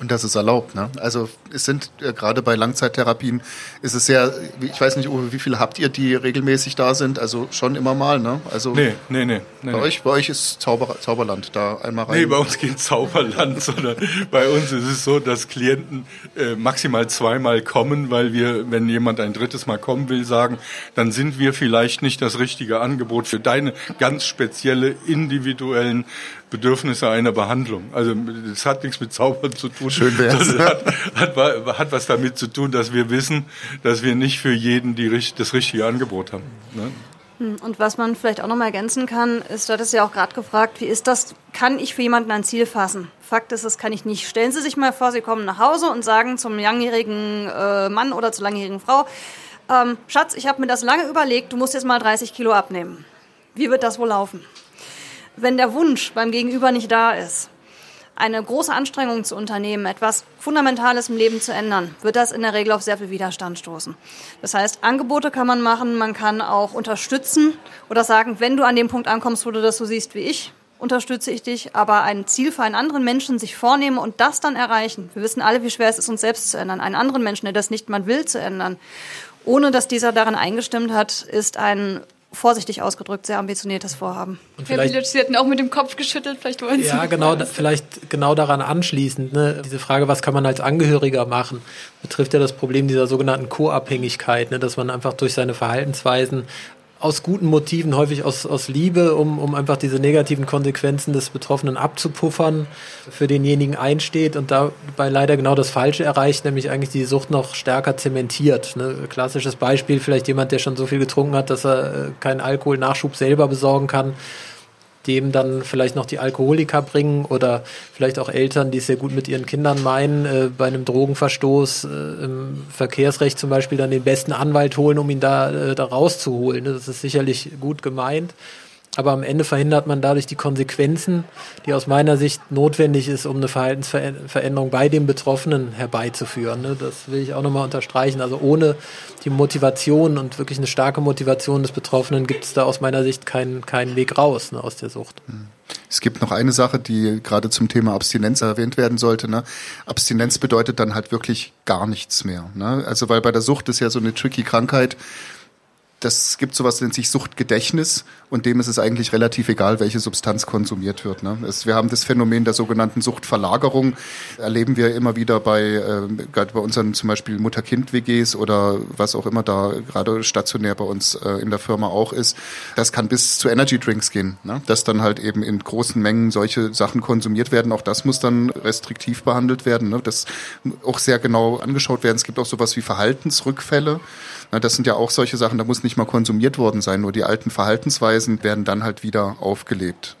Und das ist erlaubt, ne? Also es sind äh, gerade bei Langzeittherapien ist es sehr, ich weiß nicht, Uwe, wie viele habt ihr, die regelmäßig da sind? Also schon immer mal, ne? Also nee, nee, nee. nee bei nee. euch, bei euch ist Zauber, Zauberland da einmal rein. Nee, bei uns geht Zauberland, sondern bei uns ist es so, dass Klienten äh, maximal zweimal kommen, weil wir, wenn jemand ein drittes Mal kommen will, sagen, dann sind wir vielleicht nicht das richtige Angebot für deine ganz spezielle individuellen Bedürfnisse einer Behandlung. Also das hat nichts mit Zaubern zu tun. Schön wär's. Das hat, hat, hat was damit zu tun, dass wir wissen, dass wir nicht für jeden die, das richtige Angebot haben. Ne? Hm, und was man vielleicht auch noch mal ergänzen kann, ist, du hattest ja auch gerade gefragt, wie ist das, kann ich für jemanden ein Ziel fassen? Fakt ist, das kann ich nicht. Stellen Sie sich mal vor, Sie kommen nach Hause und sagen zum langjährigen äh, Mann oder zur langjährigen Frau, ähm, Schatz, ich habe mir das lange überlegt, du musst jetzt mal 30 Kilo abnehmen. Wie wird das wohl laufen? wenn der Wunsch beim Gegenüber nicht da ist, eine große Anstrengung zu unternehmen, etwas Fundamentales im Leben zu ändern, wird das in der Regel auf sehr viel Widerstand stoßen. Das heißt, Angebote kann man machen, man kann auch unterstützen oder sagen, wenn du an dem Punkt ankommst, wo du das so siehst wie ich, unterstütze ich dich, aber ein Ziel für einen anderen Menschen sich vornehmen und das dann erreichen. Wir wissen alle, wie schwer es ist, uns selbst zu ändern. Einen anderen Menschen, der das nicht mal will, zu ändern, ohne dass dieser daran eingestimmt hat, ist ein vorsichtig ausgedrückt, sehr ambitioniertes Vorhaben. Und Herr Bilic, Sie hatten auch mit dem Kopf geschüttelt, vielleicht wollen Sie. Ja, genau, da, vielleicht genau daran anschließend. Ne, diese Frage, was kann man als Angehöriger machen, betrifft ja das Problem dieser sogenannten Co-Abhängigkeit, ne, dass man einfach durch seine Verhaltensweisen aus guten Motiven, häufig aus, aus Liebe, um, um einfach diese negativen Konsequenzen des Betroffenen abzupuffern, für denjenigen einsteht und dabei leider genau das Falsche erreicht, nämlich eigentlich die Sucht noch stärker zementiert. Ne? Klassisches Beispiel, vielleicht jemand, der schon so viel getrunken hat, dass er äh, keinen Alkoholnachschub selber besorgen kann, dem dann vielleicht noch die Alkoholiker bringen oder vielleicht auch Eltern, die es sehr gut mit ihren Kindern meinen, äh, bei einem Drogenverstoß äh, im Verkehrsrecht zum Beispiel dann den besten Anwalt holen, um ihn da, äh, da rauszuholen. Das ist sicherlich gut gemeint. Aber am Ende verhindert man dadurch die Konsequenzen, die aus meiner Sicht notwendig ist, um eine Verhaltensveränderung bei dem Betroffenen herbeizuführen. Ne? Das will ich auch nochmal unterstreichen. Also ohne die Motivation und wirklich eine starke Motivation des Betroffenen gibt es da aus meiner Sicht keinen, keinen Weg raus ne, aus der Sucht. Hm. Es gibt noch eine Sache, die gerade zum Thema Abstinenz erwähnt werden sollte. Ne? Abstinenz bedeutet dann halt wirklich gar nichts mehr. Ne? Also weil bei der Sucht ist ja so eine tricky Krankheit das gibt sowas, nennt sich Suchtgedächtnis und dem ist es eigentlich relativ egal, welche Substanz konsumiert wird. Ne? Es, wir haben das Phänomen der sogenannten Suchtverlagerung, erleben wir immer wieder bei, äh, bei unseren zum Beispiel Mutter-Kind-WGs oder was auch immer da gerade stationär bei uns äh, in der Firma auch ist. Das kann bis zu Energy Drinks gehen, ne? dass dann halt eben in großen Mengen solche Sachen konsumiert werden. Auch das muss dann restriktiv behandelt werden. Ne? Das auch sehr genau angeschaut werden. Es gibt auch sowas wie Verhaltensrückfälle. Das sind ja auch solche Sachen, da muss nicht mal konsumiert worden sein, nur die alten Verhaltensweisen werden dann halt wieder aufgelebt.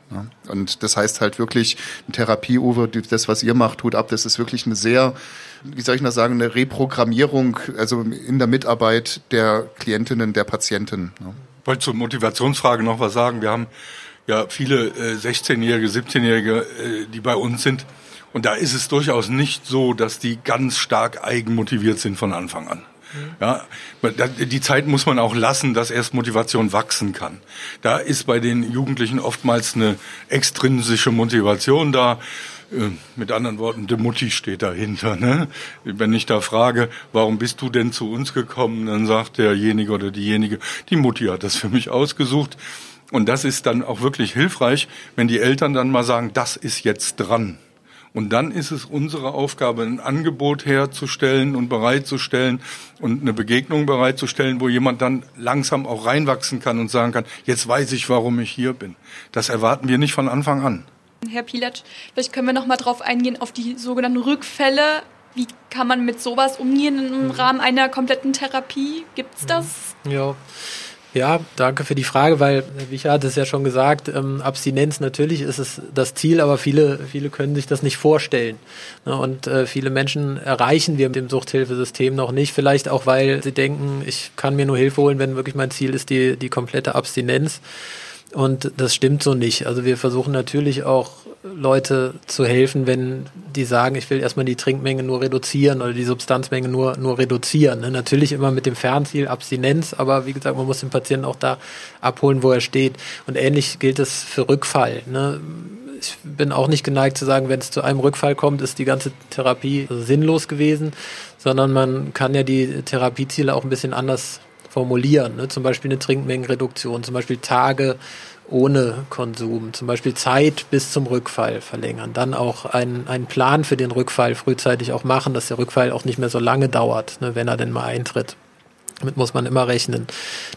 Und das heißt halt wirklich, eine Therapie, Uwe, das, was ihr macht, tut ab, das ist wirklich eine sehr, wie soll ich das sagen, eine Reprogrammierung, also in der Mitarbeit der Klientinnen, der Patienten. Ich wollte zur Motivationsfrage noch was sagen. Wir haben ja viele äh, 16-Jährige, 17-Jährige, äh, die bei uns sind. Und da ist es durchaus nicht so, dass die ganz stark eigenmotiviert sind von Anfang an. Ja, die Zeit muss man auch lassen, dass erst Motivation wachsen kann. Da ist bei den Jugendlichen oftmals eine extrinsische Motivation da. Äh, mit anderen Worten, die Mutti steht dahinter. Ne? Wenn ich da frage, warum bist du denn zu uns gekommen, dann sagt derjenige oder diejenige, die Mutti hat das für mich ausgesucht. Und das ist dann auch wirklich hilfreich, wenn die Eltern dann mal sagen, das ist jetzt dran. Und dann ist es unsere Aufgabe, ein Angebot herzustellen und bereitzustellen und eine Begegnung bereitzustellen, wo jemand dann langsam auch reinwachsen kann und sagen kann, jetzt weiß ich, warum ich hier bin. Das erwarten wir nicht von Anfang an. Herr Pilatsch, vielleicht können wir noch mal drauf eingehen, auf die sogenannten Rückfälle. Wie kann man mit sowas umgehen im mhm. Rahmen einer kompletten Therapie? Gibt es das? Ja. Ja, danke für die Frage, weil Herr Wicher hat es ja schon gesagt, ähm, Abstinenz natürlich ist es das Ziel, aber viele, viele können sich das nicht vorstellen. Ne? Und äh, viele Menschen erreichen wir mit dem Suchthilfesystem noch nicht, vielleicht auch, weil sie denken, ich kann mir nur Hilfe holen, wenn wirklich mein Ziel ist, die, die komplette Abstinenz. Und das stimmt so nicht. Also wir versuchen natürlich auch Leute zu helfen, wenn die sagen, ich will erstmal die Trinkmenge nur reduzieren oder die Substanzmenge nur, nur reduzieren. Ne? Natürlich immer mit dem Fernziel Abstinenz, aber wie gesagt, man muss den Patienten auch da abholen, wo er steht. Und ähnlich gilt es für Rückfall. Ne? Ich bin auch nicht geneigt zu sagen, wenn es zu einem Rückfall kommt, ist die ganze Therapie sinnlos gewesen, sondern man kann ja die Therapieziele auch ein bisschen anders formulieren. Ne? Zum Beispiel eine Trinkmengenreduktion, zum Beispiel Tage ohne Konsum, zum Beispiel Zeit bis zum Rückfall verlängern, dann auch einen, einen Plan für den Rückfall frühzeitig auch machen, dass der Rückfall auch nicht mehr so lange dauert, ne, wenn er denn mal eintritt. Damit muss man immer rechnen.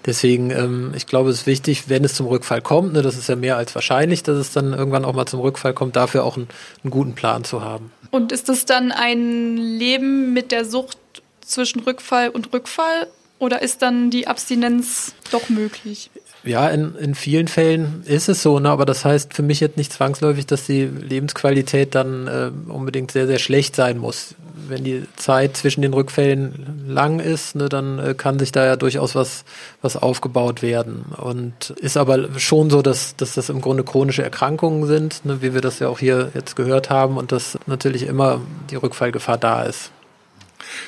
Deswegen, ähm, ich glaube, es ist wichtig, wenn es zum Rückfall kommt, ne, das ist ja mehr als wahrscheinlich, dass es dann irgendwann auch mal zum Rückfall kommt, dafür auch einen, einen guten Plan zu haben. Und ist es dann ein Leben mit der Sucht zwischen Rückfall und Rückfall oder ist dann die Abstinenz doch möglich? Ja, in, in vielen Fällen ist es so, ne? aber das heißt für mich jetzt nicht zwangsläufig, dass die Lebensqualität dann äh, unbedingt sehr, sehr schlecht sein muss. Wenn die Zeit zwischen den Rückfällen lang ist, ne, dann äh, kann sich da ja durchaus was, was aufgebaut werden. Und ist aber schon so, dass, dass das im Grunde chronische Erkrankungen sind, ne, wie wir das ja auch hier jetzt gehört haben, und dass natürlich immer die Rückfallgefahr da ist.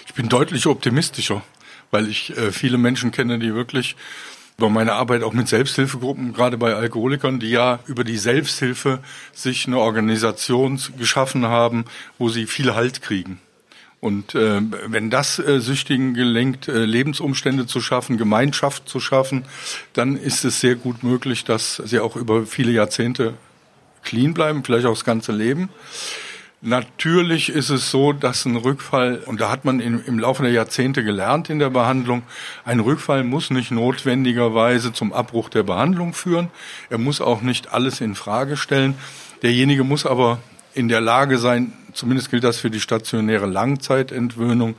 Ich bin deutlich optimistischer, weil ich äh, viele Menschen kenne, die wirklich über meine Arbeit auch mit Selbsthilfegruppen, gerade bei Alkoholikern, die ja über die Selbsthilfe sich eine Organisation geschaffen haben, wo sie viel Halt kriegen. Und äh, wenn das äh, Süchtigen gelingt, äh, Lebensumstände zu schaffen, Gemeinschaft zu schaffen, dann ist es sehr gut möglich, dass sie auch über viele Jahrzehnte clean bleiben, vielleicht auch das ganze Leben. Natürlich ist es so, dass ein Rückfall, und da hat man im, im Laufe der Jahrzehnte gelernt in der Behandlung, ein Rückfall muss nicht notwendigerweise zum Abbruch der Behandlung führen. Er muss auch nicht alles in Frage stellen. Derjenige muss aber in der Lage sein, zumindest gilt das für die stationäre Langzeitentwöhnung,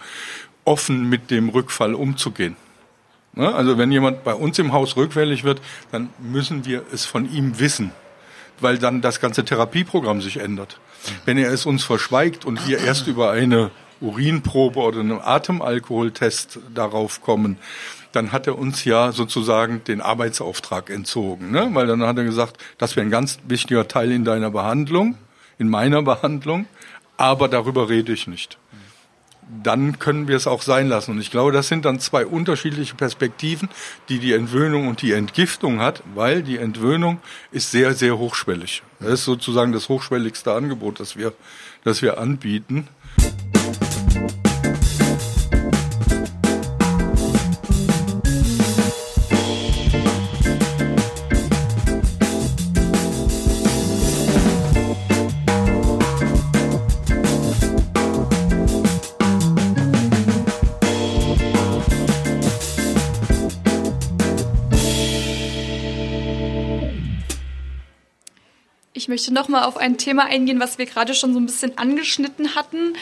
offen mit dem Rückfall umzugehen. Ne? Also wenn jemand bei uns im Haus rückfällig wird, dann müssen wir es von ihm wissen, weil dann das ganze Therapieprogramm sich ändert. Wenn er es uns verschweigt und wir erst über eine Urinprobe oder einen Atemalkoholtest darauf kommen, dann hat er uns ja sozusagen den Arbeitsauftrag entzogen. Ne? Weil dann hat er gesagt, das wäre ein ganz wichtiger Teil in deiner Behandlung, in meiner Behandlung, aber darüber rede ich nicht dann können wir es auch sein lassen. Und ich glaube, das sind dann zwei unterschiedliche Perspektiven, die die Entwöhnung und die Entgiftung hat, weil die Entwöhnung ist sehr, sehr hochschwellig. Das ist sozusagen das hochschwelligste Angebot, das wir, das wir anbieten. Möchte noch mal auf ein Thema eingehen, was wir gerade schon so ein bisschen angeschnitten hatten.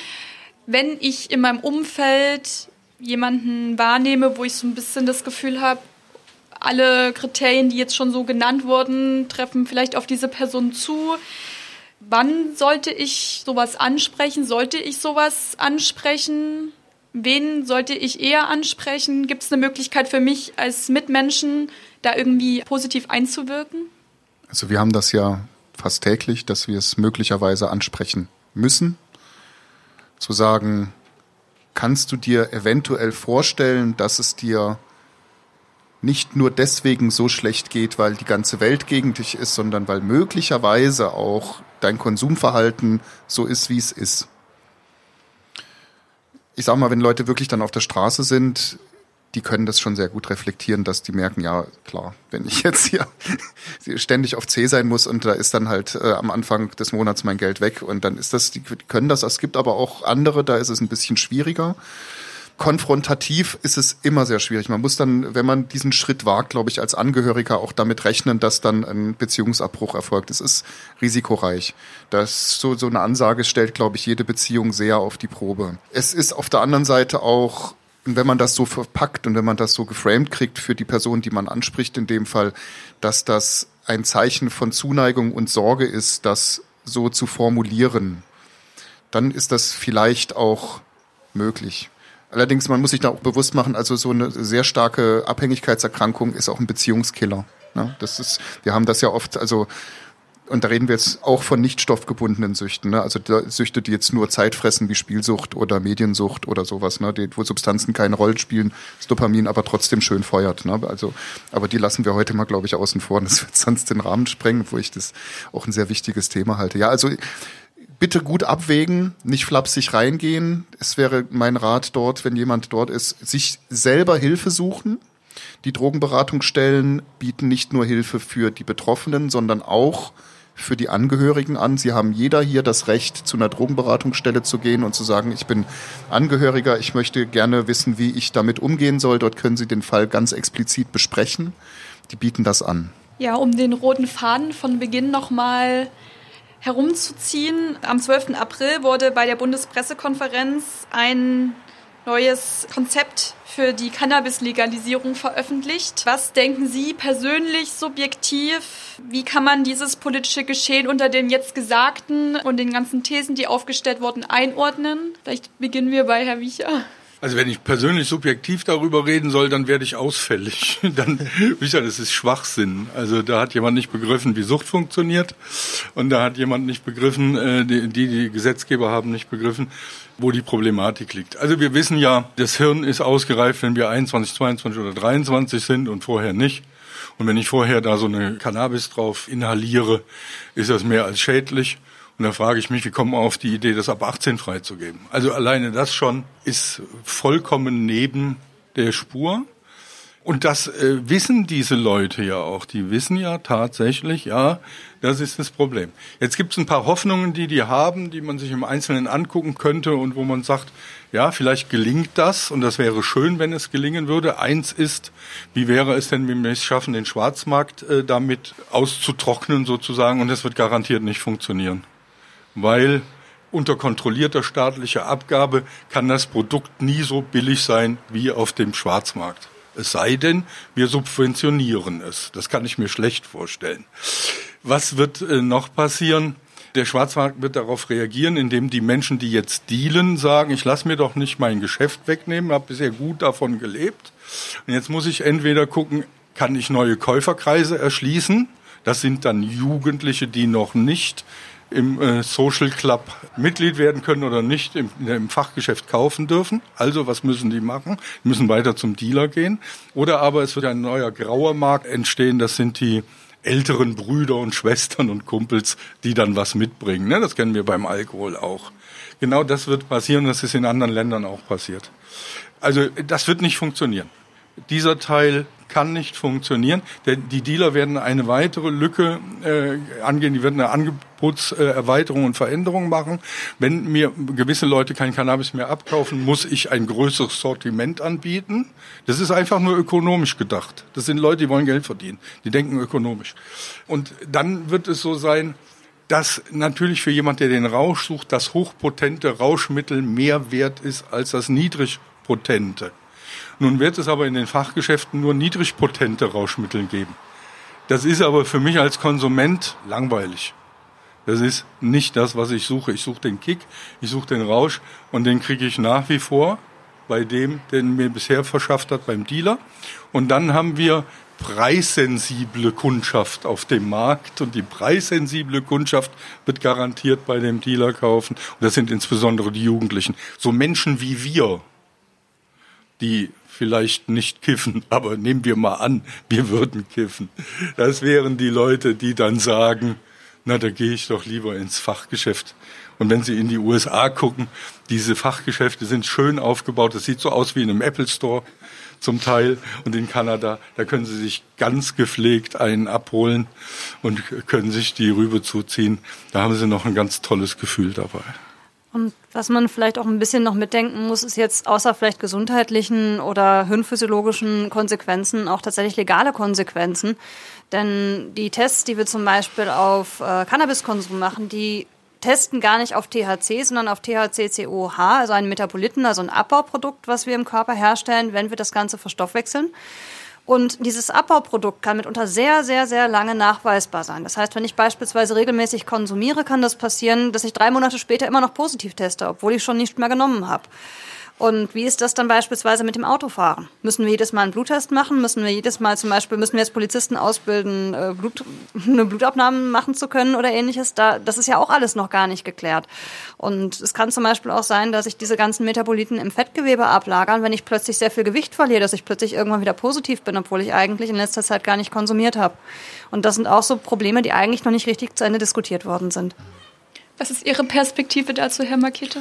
Wenn ich in meinem Umfeld jemanden wahrnehme, wo ich so ein bisschen das Gefühl habe, alle Kriterien, die jetzt schon so genannt wurden, treffen vielleicht auf diese Person zu. Wann sollte ich sowas ansprechen? Sollte ich sowas ansprechen? Wen sollte ich eher ansprechen? Gibt es eine Möglichkeit für mich als Mitmenschen, da irgendwie positiv einzuwirken? Also wir haben das ja fast täglich, dass wir es möglicherweise ansprechen müssen. Zu sagen, kannst du dir eventuell vorstellen, dass es dir nicht nur deswegen so schlecht geht, weil die ganze Welt gegen dich ist, sondern weil möglicherweise auch dein Konsumverhalten so ist, wie es ist. Ich sag mal, wenn Leute wirklich dann auf der Straße sind, die können das schon sehr gut reflektieren, dass die merken, ja, klar, wenn ich jetzt hier ständig auf C sein muss und da ist dann halt äh, am Anfang des Monats mein Geld weg und dann ist das, die können das. Es gibt aber auch andere, da ist es ein bisschen schwieriger konfrontativ ist es immer sehr schwierig. Man muss dann, wenn man diesen Schritt wagt, glaube ich, als Angehöriger auch damit rechnen, dass dann ein Beziehungsabbruch erfolgt. Es ist risikoreich. Das so, so eine Ansage stellt, glaube ich, jede Beziehung sehr auf die Probe. Es ist auf der anderen Seite auch wenn man das so verpackt und wenn man das so geframed kriegt für die Person, die man anspricht, in dem Fall, dass das ein Zeichen von Zuneigung und Sorge ist, das so zu formulieren, dann ist das vielleicht auch möglich. Allerdings, man muss sich da auch bewusst machen, also so eine sehr starke Abhängigkeitserkrankung ist auch ein Beziehungskiller. Ne? Das ist, wir haben das ja oft, also und da reden wir jetzt auch von nicht stoffgebundenen Süchten, ne? also Süchte, die jetzt nur Zeit fressen, wie Spielsucht oder Mediensucht oder sowas, ne? die, wo Substanzen keine Rolle spielen, das Dopamin aber trotzdem schön feuert. Ne? Also, aber die lassen wir heute mal, glaube ich, außen vor. Das wird sonst den Rahmen sprengen, wo ich das auch ein sehr wichtiges Thema halte. Ja, also bitte gut abwägen, nicht flapsig reingehen. Es wäre mein Rat dort, wenn jemand dort ist, sich selber Hilfe suchen. Die Drogenberatungsstellen bieten nicht nur Hilfe für die Betroffenen, sondern auch für die Angehörigen an. Sie haben jeder hier das Recht, zu einer Drogenberatungsstelle zu gehen und zu sagen, ich bin Angehöriger, ich möchte gerne wissen, wie ich damit umgehen soll. Dort können Sie den Fall ganz explizit besprechen. Die bieten das an. Ja, um den roten Faden von Beginn nochmal herumzuziehen. Am 12. April wurde bei der Bundespressekonferenz ein neues Konzept für die Cannabis-Legalisierung veröffentlicht. Was denken Sie persönlich subjektiv? Wie kann man dieses politische Geschehen unter dem jetzt Gesagten und den ganzen Thesen, die aufgestellt wurden, einordnen? Vielleicht beginnen wir bei Herr Wiecher. Also wenn ich persönlich subjektiv darüber reden soll, dann werde ich ausfällig. dann, Micha, das ist Schwachsinn. Also da hat jemand nicht begriffen, wie Sucht funktioniert. Und da hat jemand nicht begriffen, äh, die, die Gesetzgeber haben nicht begriffen, wo die Problematik liegt. Also wir wissen ja, das Hirn ist ausgereift, wenn wir 21, 22 oder 23 sind und vorher nicht. Und wenn ich vorher da so eine Cannabis drauf inhaliere, ist das mehr als schädlich. Und da frage ich mich, wie kommen wir auf die Idee, das ab 18 freizugeben? Also alleine das schon ist vollkommen neben der Spur. Und das äh, wissen diese Leute ja auch. Die wissen ja tatsächlich, ja, das ist das Problem. Jetzt gibt es ein paar Hoffnungen, die die haben, die man sich im Einzelnen angucken könnte und wo man sagt, ja, vielleicht gelingt das und das wäre schön, wenn es gelingen würde. Eins ist, wie wäre es denn, wenn wir es schaffen, den Schwarzmarkt äh, damit auszutrocknen sozusagen und das wird garantiert nicht funktionieren weil unter kontrollierter staatlicher Abgabe kann das Produkt nie so billig sein wie auf dem Schwarzmarkt. Es sei denn, wir subventionieren es. Das kann ich mir schlecht vorstellen. Was wird äh, noch passieren? Der Schwarzmarkt wird darauf reagieren, indem die Menschen, die jetzt dealen, sagen, ich lasse mir doch nicht mein Geschäft wegnehmen, habe bisher gut davon gelebt. Und jetzt muss ich entweder gucken, kann ich neue Käuferkreise erschließen? Das sind dann Jugendliche, die noch nicht im äh, Social Club Mitglied werden können oder nicht, im, im, Fachgeschäft kaufen dürfen. Also was müssen die machen? Die müssen weiter zum Dealer gehen. Oder aber es wird ein neuer grauer Markt entstehen, das sind die älteren Brüder und Schwestern und Kumpels, die dann was mitbringen. Ne? Das kennen wir beim Alkohol auch. Genau das wird passieren, das ist in anderen Ländern auch passiert. Also das wird nicht funktionieren. Dieser Teil kann nicht funktionieren. Denn die Dealer werden eine weitere Lücke äh, angehen, die werden eine Angebotserweiterung und Veränderung machen. Wenn mir gewisse Leute kein Cannabis mehr abkaufen, muss ich ein größeres Sortiment anbieten. Das ist einfach nur ökonomisch gedacht. Das sind Leute, die wollen Geld verdienen. Die denken ökonomisch. Und dann wird es so sein, dass natürlich für jemand, der den Rausch sucht, das hochpotente Rauschmittel mehr wert ist als das niedrigpotente. Nun wird es aber in den Fachgeschäften nur niedrigpotente Rauschmittel geben. Das ist aber für mich als Konsument langweilig. Das ist nicht das, was ich suche. Ich suche den Kick, ich suche den Rausch und den kriege ich nach wie vor, bei dem, der mir bisher verschafft hat, beim Dealer. Und dann haben wir preissensible Kundschaft auf dem Markt und die preissensible Kundschaft wird garantiert bei dem Dealer kaufen. Und das sind insbesondere die Jugendlichen. So Menschen wie wir, die vielleicht nicht kiffen, aber nehmen wir mal an, wir würden kiffen. Das wären die Leute, die dann sagen, na, da gehe ich doch lieber ins Fachgeschäft. Und wenn Sie in die USA gucken, diese Fachgeschäfte sind schön aufgebaut. Das sieht so aus wie in einem Apple Store zum Teil. Und in Kanada, da können Sie sich ganz gepflegt einen abholen und können sich die Rübe zuziehen. Da haben Sie noch ein ganz tolles Gefühl dabei. Und was man vielleicht auch ein bisschen noch mitdenken muss, ist jetzt außer vielleicht gesundheitlichen oder hirnphysiologischen Konsequenzen auch tatsächlich legale Konsequenzen. Denn die Tests, die wir zum Beispiel auf äh, Cannabiskonsum machen, die testen gar nicht auf THC, sondern auf THC-COH, also einen Metaboliten, also ein Abbauprodukt, was wir im Körper herstellen, wenn wir das Ganze verstoffwechseln. Und dieses Abbauprodukt kann mitunter sehr, sehr, sehr lange nachweisbar sein. Das heißt, wenn ich beispielsweise regelmäßig konsumiere, kann das passieren, dass ich drei Monate später immer noch positiv teste, obwohl ich schon nicht mehr genommen habe. Und wie ist das dann beispielsweise mit dem Autofahren? Müssen wir jedes Mal einen Bluttest machen? Müssen wir jedes Mal zum Beispiel, müssen wir jetzt Polizisten ausbilden, äh, Blut, eine Blutabnahme machen zu können oder ähnliches? Da, das ist ja auch alles noch gar nicht geklärt. Und es kann zum Beispiel auch sein, dass sich diese ganzen Metaboliten im Fettgewebe ablagern, wenn ich plötzlich sehr viel Gewicht verliere, dass ich plötzlich irgendwann wieder positiv bin, obwohl ich eigentlich in letzter Zeit gar nicht konsumiert habe. Und das sind auch so Probleme, die eigentlich noch nicht richtig zu Ende diskutiert worden sind. Was ist Ihre Perspektive dazu, Herr Makete?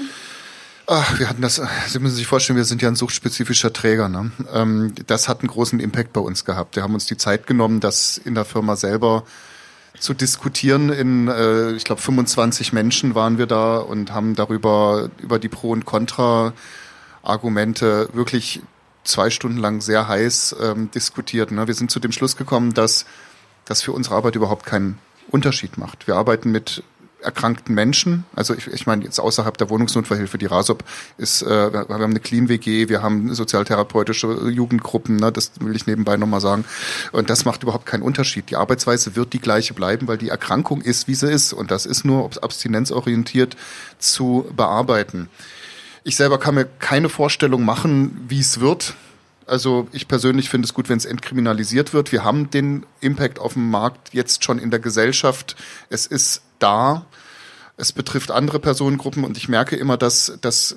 Ach, wir hatten das, Sie müssen sich vorstellen, wir sind ja ein suchtspezifischer Träger. Ne? Ähm, das hat einen großen Impact bei uns gehabt. Wir haben uns die Zeit genommen, das in der Firma selber zu diskutieren. In, äh, ich glaube, 25 Menschen waren wir da und haben darüber, über die Pro- und Contra-Argumente wirklich zwei Stunden lang sehr heiß ähm, diskutiert. Ne? Wir sind zu dem Schluss gekommen, dass das für unsere Arbeit überhaupt keinen Unterschied macht. Wir arbeiten mit erkrankten Menschen. Also ich, ich meine jetzt außerhalb der Wohnungsnotfallhilfe, die RASOP ist, äh, wir haben eine Clean WG, wir haben sozialtherapeutische Jugendgruppen, ne, das will ich nebenbei nochmal sagen. Und das macht überhaupt keinen Unterschied. Die Arbeitsweise wird die gleiche bleiben, weil die Erkrankung ist, wie sie ist. Und das ist nur abstinenzorientiert zu bearbeiten. Ich selber kann mir keine Vorstellung machen, wie es wird. Also ich persönlich finde es gut, wenn es entkriminalisiert wird. Wir haben den Impact auf dem Markt jetzt schon in der Gesellschaft. Es ist da. Es betrifft andere Personengruppen und ich merke immer, dass, dass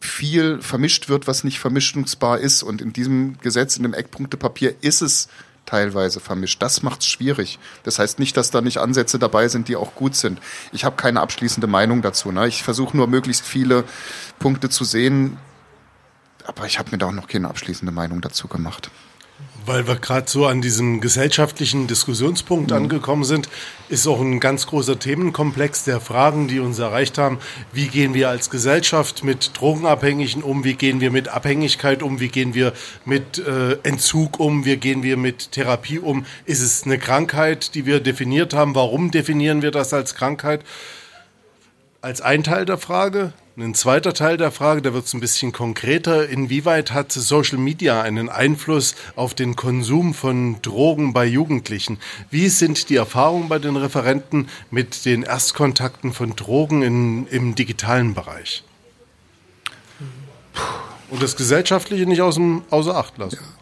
viel vermischt wird, was nicht vermischungsbar ist. Und in diesem Gesetz, in dem Eckpunktepapier ist es teilweise vermischt. Das macht es schwierig. Das heißt nicht, dass da nicht Ansätze dabei sind, die auch gut sind. Ich habe keine abschließende Meinung dazu. Ne? Ich versuche nur möglichst viele Punkte zu sehen, aber ich habe mir da auch noch keine abschließende Meinung dazu gemacht. Weil wir gerade so an diesem gesellschaftlichen Diskussionspunkt mhm. angekommen sind, ist auch ein ganz großer Themenkomplex der Fragen, die uns erreicht haben. Wie gehen wir als Gesellschaft mit Drogenabhängigen um? Wie gehen wir mit Abhängigkeit um? Wie gehen wir mit äh, Entzug um? Wie gehen wir mit Therapie um? Ist es eine Krankheit, die wir definiert haben? Warum definieren wir das als Krankheit? Als ein Teil der Frage. Ein zweiter Teil der Frage, da wird es ein bisschen konkreter. Inwieweit hat Social Media einen Einfluss auf den Konsum von Drogen bei Jugendlichen? Wie sind die Erfahrungen bei den Referenten mit den Erstkontakten von Drogen in, im digitalen Bereich? Und das Gesellschaftliche nicht aus dem, außer Acht lassen. Ja.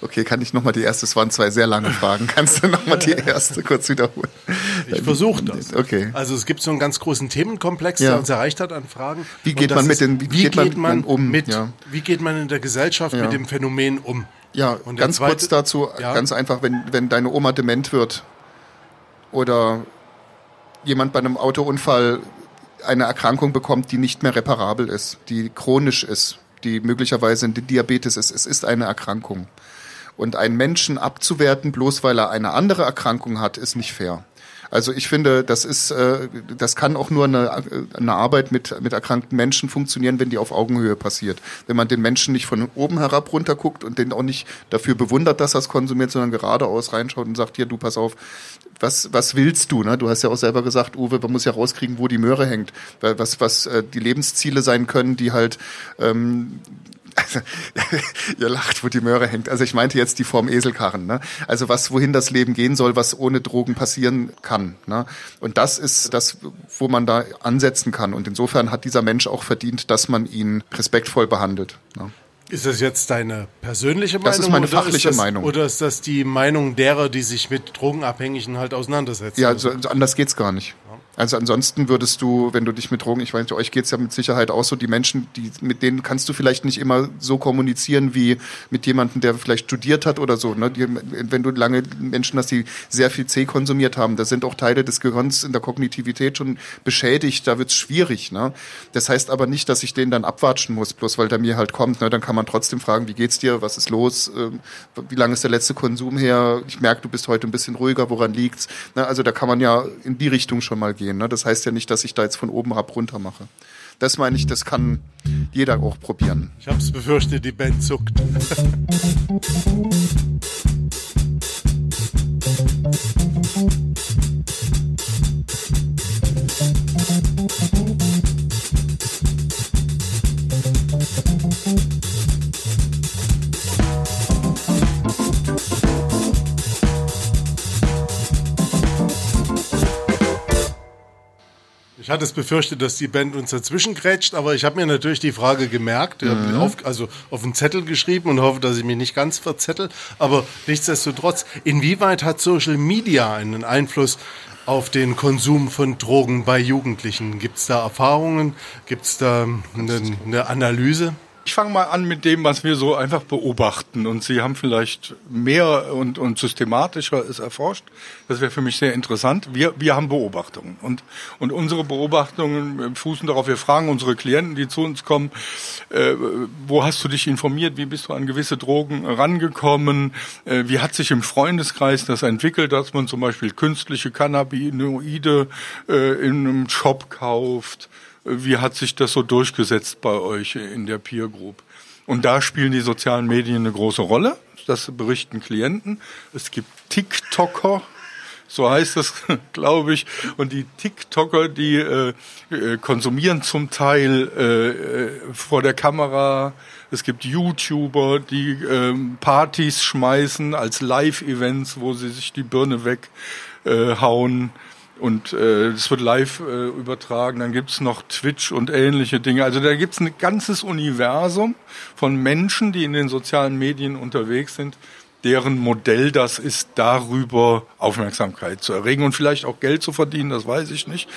Okay, kann ich nochmal die erste, es waren zwei sehr lange Fragen. Kannst du nochmal die erste kurz wiederholen? Ich versuche das. Okay. Also es gibt so einen ganz großen Themenkomplex, ja. der uns erreicht hat an Fragen. Wie geht man mit den, wie, wie geht, man, man um? Mit, ja. Wie geht man in der Gesellschaft ja. mit dem Phänomen um? Ja, und ganz zweite, kurz dazu, ganz einfach, wenn, wenn deine Oma dement wird oder jemand bei einem Autounfall eine Erkrankung bekommt, die nicht mehr reparabel ist, die chronisch ist, die möglicherweise ein Diabetes ist. Es ist eine Erkrankung. Und einen Menschen abzuwerten, bloß weil er eine andere Erkrankung hat, ist nicht fair. Also ich finde, das ist, äh, das kann auch nur eine, eine Arbeit mit, mit erkrankten Menschen funktionieren, wenn die auf Augenhöhe passiert. Wenn man den Menschen nicht von oben herab runter guckt und den auch nicht dafür bewundert, dass er es konsumiert, sondern geradeaus reinschaut und sagt, hier, du pass auf, was, was willst du? Ne? Du hast ja auch selber gesagt, Uwe, man muss ja rauskriegen, wo die Möhre hängt. Was, was äh, die Lebensziele sein können, die halt ähm, Ihr lacht, wo die Möhre hängt. Also ich meinte jetzt die Form Eselkarren. Ne? Also was, wohin das Leben gehen soll, was ohne Drogen passieren kann. Ne? Und das ist das, wo man da ansetzen kann. Und insofern hat dieser Mensch auch verdient, dass man ihn respektvoll behandelt. Ne? Ist das jetzt deine persönliche Meinung? Das ist meine fachliche das, Meinung. Oder ist das die Meinung derer, die sich mit Drogenabhängigen halt auseinandersetzen? Ja, also, anders geht's gar nicht. Also ansonsten würdest du, wenn du dich mit Drogen, ich weiß nicht, euch geht's ja mit Sicherheit auch so, die Menschen, die, mit denen kannst du vielleicht nicht immer so kommunizieren wie mit jemandem, der vielleicht studiert hat oder so. Ne? Die, wenn du lange Menschen hast, die sehr viel C konsumiert haben, da sind auch Teile des Gehirns in der Kognitivität schon beschädigt, da wird's schwierig. Ne? Das heißt aber nicht, dass ich den dann abwatschen muss, bloß weil der mir halt kommt. Ne? Dann kann man trotzdem fragen, wie geht's dir, was ist los, ähm, wie lange ist der letzte Konsum her? Ich merke, du bist heute ein bisschen ruhiger, woran liegt's? Ne? Also da kann man ja in die Richtung schon mal gehen. Ne? Das heißt ja nicht, dass ich da jetzt von oben ab runter mache. Das meine ich, das kann jeder auch probieren. Ich habe es befürchtet, die Band zuckt. Ich hatte es befürchtet, dass die Band uns dazwischen grätscht, aber ich habe mir natürlich die Frage gemerkt, mhm. auf, also auf einen Zettel geschrieben und hoffe, dass ich mich nicht ganz verzettel. Aber nichtsdestotrotz, inwieweit hat Social Media einen Einfluss auf den Konsum von Drogen bei Jugendlichen? Gibt es da Erfahrungen? Gibt es da eine, eine Analyse? Ich fange mal an mit dem, was wir so einfach beobachten. Und Sie haben vielleicht mehr und, und systematischer es erforscht. Das wäre für mich sehr interessant. Wir, wir haben Beobachtungen. Und, und unsere Beobachtungen fußen darauf, wir fragen unsere Klienten, die zu uns kommen, äh, wo hast du dich informiert, wie bist du an gewisse Drogen rangekommen, äh, wie hat sich im Freundeskreis das entwickelt, dass man zum Beispiel künstliche Cannabinoide äh, in einem Shop kauft wie hat sich das so durchgesetzt bei euch in der Peer Group? Und da spielen die sozialen Medien eine große Rolle. Das berichten Klienten. Es gibt TikToker, so heißt es, glaube ich. Und die TikToker, die äh, äh, konsumieren zum Teil äh, äh, vor der Kamera. Es gibt YouTuber, die äh, Partys schmeißen als Live-Events, wo sie sich die Birne weghauen. Äh, und äh, es wird live äh, übertragen. Dann gibt's noch Twitch und ähnliche Dinge. Also da gibt's ein ganzes Universum von Menschen, die in den sozialen Medien unterwegs sind, deren Modell das ist, darüber Aufmerksamkeit zu erregen und vielleicht auch Geld zu verdienen, das weiß ich nicht.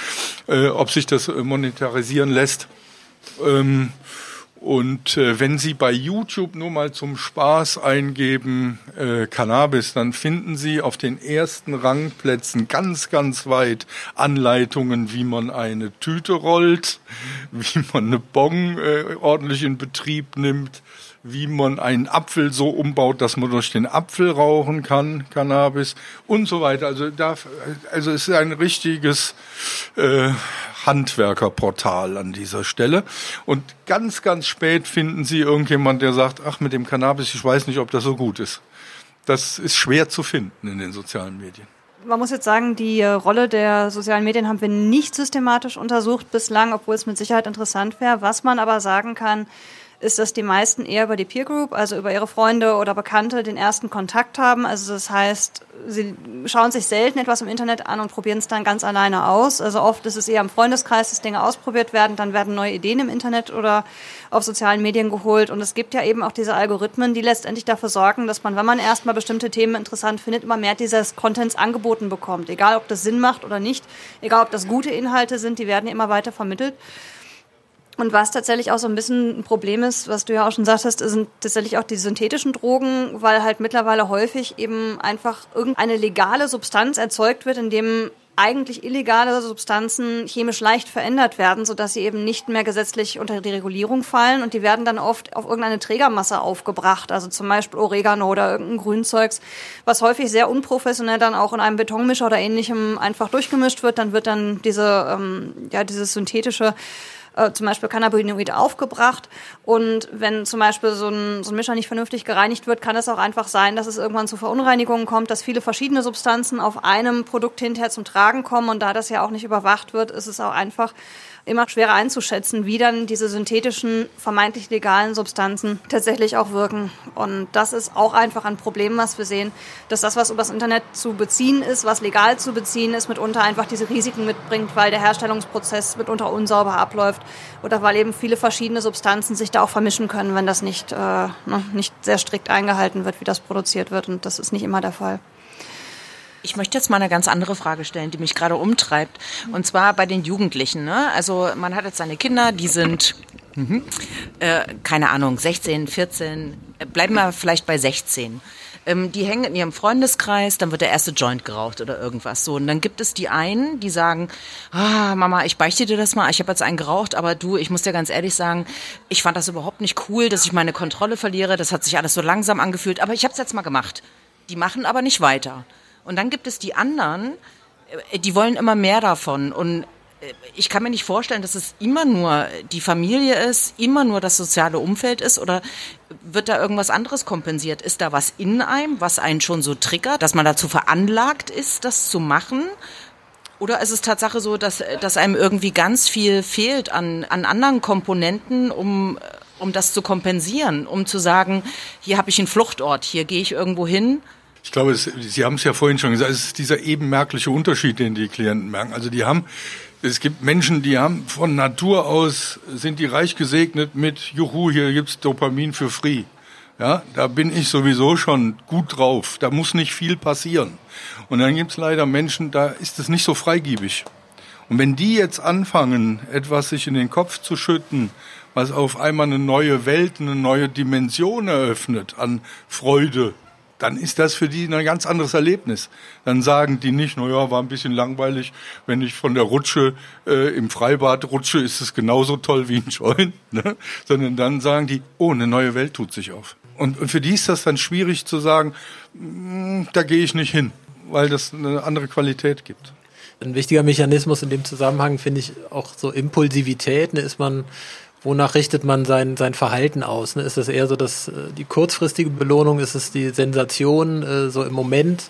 Äh, ob sich das monetarisieren lässt. Ähm, und äh, wenn Sie bei YouTube nur mal zum Spaß eingeben äh, Cannabis, dann finden Sie auf den ersten Rangplätzen ganz, ganz weit Anleitungen, wie man eine Tüte rollt, wie man eine Bong äh, ordentlich in Betrieb nimmt, wie man einen Apfel so umbaut, dass man durch den Apfel rauchen kann, Cannabis und so weiter. Also da, also es ist ein richtiges äh, Handwerkerportal an dieser Stelle. Und ganz, ganz spät finden Sie irgendjemand, der sagt, ach, mit dem Cannabis, ich weiß nicht, ob das so gut ist. Das ist schwer zu finden in den sozialen Medien. Man muss jetzt sagen, die äh, Rolle der sozialen Medien haben wir nicht systematisch untersucht bislang, obwohl es mit Sicherheit interessant wäre. Was man aber sagen kann, ist, dass die meisten eher über die Peer Group, also über ihre Freunde oder Bekannte, den ersten Kontakt haben. Also das heißt, sie schauen sich selten etwas im Internet an und probieren es dann ganz alleine aus. Also oft ist es eher im Freundeskreis, dass Dinge ausprobiert werden, dann werden neue Ideen im Internet oder auf sozialen Medien geholt. Und es gibt ja eben auch diese Algorithmen, die letztendlich dafür sorgen, dass man, wenn man erstmal bestimmte Themen interessant findet, immer mehr dieses Contents angeboten bekommt. Egal, ob das Sinn macht oder nicht, egal, ob das gute Inhalte sind, die werden immer weiter vermittelt. Und was tatsächlich auch so ein bisschen ein Problem ist, was du ja auch schon sagtest, sind tatsächlich auch die synthetischen Drogen, weil halt mittlerweile häufig eben einfach irgendeine legale Substanz erzeugt wird, in dem eigentlich illegale Substanzen chemisch leicht verändert werden, sodass sie eben nicht mehr gesetzlich unter die Regulierung fallen und die werden dann oft auf irgendeine Trägermasse aufgebracht, also zum Beispiel Oregano oder irgendein Grünzeugs, was häufig sehr unprofessionell dann auch in einem Betonmischer oder ähnlichem einfach durchgemischt wird. Dann wird dann diese, ähm, ja, dieses synthetische äh, zum Beispiel Cannabinoide aufgebracht. Und wenn zum Beispiel so ein, so ein Mischer nicht vernünftig gereinigt wird, kann es auch einfach sein, dass es irgendwann zu Verunreinigungen kommt, dass viele verschiedene Substanzen auf einem Produkt hinterher zum Tragen kommen. Und da das ja auch nicht überwacht wird, ist es auch einfach immer schwerer einzuschätzen, wie dann diese synthetischen, vermeintlich legalen Substanzen tatsächlich auch wirken. Und das ist auch einfach ein Problem, was wir sehen, dass das, was übers Internet zu beziehen ist, was legal zu beziehen ist, mitunter einfach diese Risiken mitbringt, weil der Herstellungsprozess mitunter unsauber abläuft oder weil eben viele verschiedene Substanzen sich da auch vermischen können, wenn das nicht, äh, ne, nicht sehr strikt eingehalten wird, wie das produziert wird. Und das ist nicht immer der Fall. Ich möchte jetzt mal eine ganz andere Frage stellen, die mich gerade umtreibt. Und zwar bei den Jugendlichen. Ne? Also man hat jetzt seine Kinder, die sind, mhm, äh, keine Ahnung, 16, 14, äh, bleiben wir vielleicht bei 16 ähm, die hängen in ihrem Freundeskreis, dann wird der erste Joint geraucht oder irgendwas so. Und dann gibt es die einen, die sagen, ah, Mama, ich beichte dir das mal, ich habe jetzt einen geraucht, aber du, ich muss dir ganz ehrlich sagen, ich fand das überhaupt nicht cool, dass ich meine Kontrolle verliere, das hat sich alles so langsam angefühlt, aber ich habe es jetzt mal gemacht. Die machen aber nicht weiter. Und dann gibt es die anderen, äh, die wollen immer mehr davon. Und äh, ich kann mir nicht vorstellen, dass es immer nur die Familie ist, immer nur das soziale Umfeld ist oder wird da irgendwas anderes kompensiert? Ist da was in einem, was einen schon so triggert, dass man dazu veranlagt ist, das zu machen? Oder ist es Tatsache so, dass, dass einem irgendwie ganz viel fehlt an, an anderen Komponenten, um, um das zu kompensieren, um zu sagen, hier habe ich einen Fluchtort, hier gehe ich irgendwo hin ich glaube, Sie haben es ja vorhin schon gesagt, es ist dieser eben merkliche Unterschied, den die Klienten merken. Also die haben, es gibt Menschen, die haben von Natur aus, sind die reich gesegnet mit, juhu, hier gibt's Dopamin für free. Ja, da bin ich sowieso schon gut drauf. Da muss nicht viel passieren. Und dann gibt's leider Menschen, da ist es nicht so freigiebig. Und wenn die jetzt anfangen, etwas sich in den Kopf zu schütten, was auf einmal eine neue Welt, eine neue Dimension eröffnet an Freude, dann ist das für die ein ganz anderes Erlebnis. Dann sagen die nicht, naja, war ein bisschen langweilig, wenn ich von der Rutsche äh, im Freibad rutsche, ist es genauso toll wie ein Joint, ne? sondern dann sagen die, oh, eine neue Welt tut sich auf. Und, und für die ist das dann schwierig zu sagen, mh, hm, da gehe ich nicht hin, weil das eine andere Qualität gibt. Ein wichtiger Mechanismus in dem Zusammenhang finde ich auch so Impulsivität. Ne, ist man wonach richtet man sein, sein Verhalten aus? Ne? Ist es eher so dass äh, die kurzfristige Belohnung, ist es die Sensation äh, so im Moment?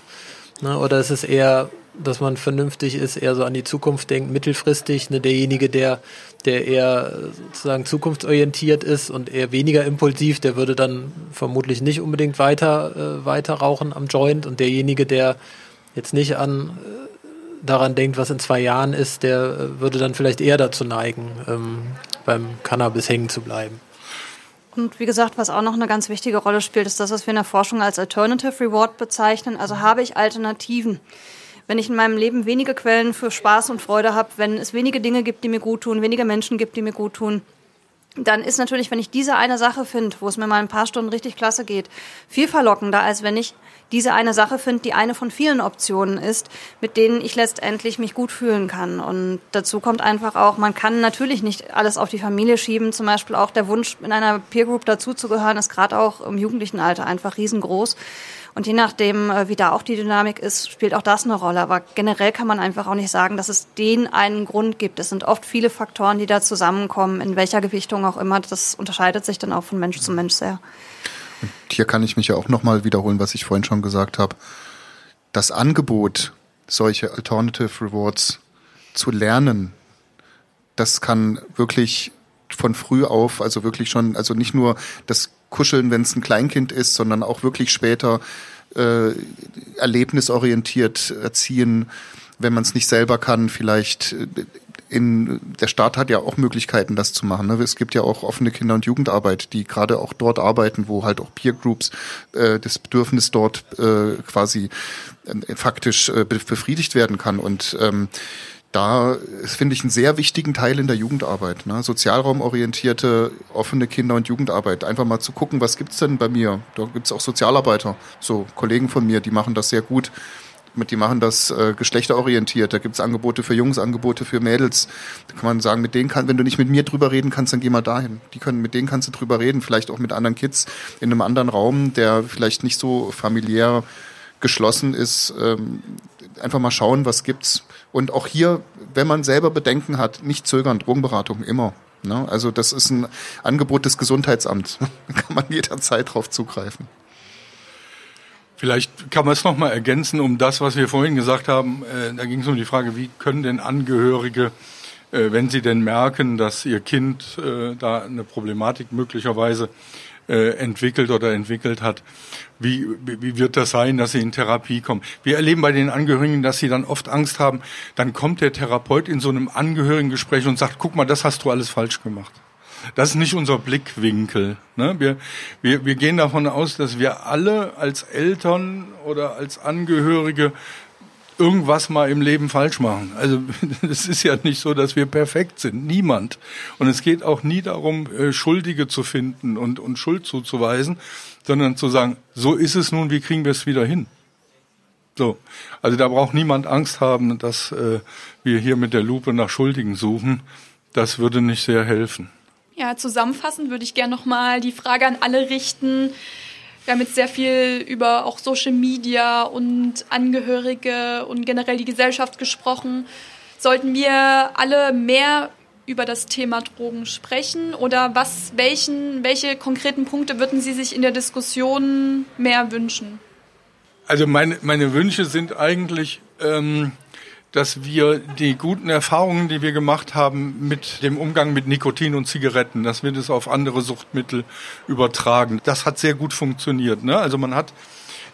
Ne? Oder ist es eher, dass man vernünftig ist, eher so an die Zukunft denkt, mittelfristig, ne? derjenige, der, der eher sozusagen zukunftsorientiert ist und eher weniger impulsiv, der würde dann vermutlich nicht unbedingt weiter, äh, weiter rauchen am Joint und derjenige, der jetzt nicht an äh, daran denkt, was in zwei Jahren ist, der äh, würde dann vielleicht eher dazu neigen, ähm, beim Cannabis hängen zu bleiben. Und wie gesagt, was auch noch eine ganz wichtige Rolle spielt, ist das, was wir in der Forschung als Alternative Reward bezeichnen. Also habe ich Alternativen. Wenn ich in meinem Leben wenige Quellen für Spaß und Freude habe, wenn es wenige Dinge gibt, die mir gut tun, wenige Menschen gibt, die mir gut tun, dann ist natürlich, wenn ich diese eine Sache finde, wo es mir mal ein paar Stunden richtig klasse geht, viel verlockender, als wenn ich diese eine Sache finde, die eine von vielen Optionen ist, mit denen ich letztendlich mich gut fühlen kann. Und dazu kommt einfach auch, man kann natürlich nicht alles auf die Familie schieben. Zum Beispiel auch der Wunsch, in einer Peer Group dazuzugehören, ist gerade auch im jugendlichen Alter einfach riesengroß. Und je nachdem, äh, wie da auch die Dynamik ist, spielt auch das eine Rolle. Aber generell kann man einfach auch nicht sagen, dass es den einen Grund gibt. Es sind oft viele Faktoren, die da zusammenkommen, in welcher Gewichtung auch immer. Das unterscheidet sich dann auch von Mensch zu Mensch sehr. Und hier kann ich mich ja auch nochmal wiederholen, was ich vorhin schon gesagt habe. Das Angebot, solche Alternative Rewards zu lernen, das kann wirklich von früh auf, also wirklich schon, also nicht nur das kuscheln, wenn es ein Kleinkind ist, sondern auch wirklich später äh, erlebnisorientiert erziehen, wenn man es nicht selber kann, vielleicht äh, in der Staat hat ja auch Möglichkeiten, das zu machen. Ne? Es gibt ja auch offene Kinder- und Jugendarbeit, die gerade auch dort arbeiten, wo halt auch Peer Groups äh, das Bedürfnis dort äh, quasi äh, faktisch äh, befriedigt werden kann. Und ähm, da finde ich einen sehr wichtigen Teil in der Jugendarbeit. Ne? Sozialraumorientierte, offene Kinder- und Jugendarbeit. Einfach mal zu gucken, was gibt's denn bei mir? Da gibt's auch Sozialarbeiter, so Kollegen von mir, die machen das sehr gut. Die machen das äh, geschlechterorientiert. Da gibt's Angebote für Jungs, Angebote für Mädels. Da kann man sagen, mit denen kann, wenn du nicht mit mir drüber reden kannst, dann geh mal dahin. Die können, mit denen kannst du drüber reden. Vielleicht auch mit anderen Kids in einem anderen Raum, der vielleicht nicht so familiär geschlossen ist. Ähm, einfach mal schauen, was gibt's. Und auch hier, wenn man selber Bedenken hat, nicht zögern, Drogenberatung immer. Ne? Also das ist ein Angebot des Gesundheitsamts. da kann man jederzeit drauf zugreifen. Vielleicht kann man es nochmal ergänzen um das, was wir vorhin gesagt haben. Äh, da ging es um die Frage, wie können denn Angehörige äh, wenn sie denn merken, dass ihr Kind äh, da eine Problematik möglicherweise entwickelt oder entwickelt hat, wie, wie wird das sein, dass sie in Therapie kommen? Wir erleben bei den Angehörigen, dass sie dann oft Angst haben. Dann kommt der Therapeut in so einem Angehörigengespräch und sagt, guck mal, das hast du alles falsch gemacht. Das ist nicht unser Blickwinkel. Ne? Wir, wir, wir gehen davon aus, dass wir alle als Eltern oder als Angehörige irgendwas mal im Leben falsch machen. Also es ist ja nicht so, dass wir perfekt sind. Niemand. Und es geht auch nie darum, äh, Schuldige zu finden und, und Schuld zuzuweisen, sondern zu sagen, so ist es nun, wie kriegen wir es wieder hin? So. Also da braucht niemand Angst haben, dass äh, wir hier mit der Lupe nach Schuldigen suchen. Das würde nicht sehr helfen. Ja, zusammenfassend würde ich gerne nochmal die Frage an alle richten. Wir haben jetzt sehr viel über auch Social Media und Angehörige und generell die Gesellschaft gesprochen. Sollten wir alle mehr über das Thema Drogen sprechen oder was, welchen, welche konkreten Punkte würden Sie sich in der Diskussion mehr wünschen? Also meine, meine Wünsche sind eigentlich, ähm, dass wir die guten Erfahrungen, die wir gemacht haben mit dem Umgang mit Nikotin und Zigaretten, dass wir das auf andere Suchtmittel übertragen. Das hat sehr gut funktioniert. Ne? Also man hat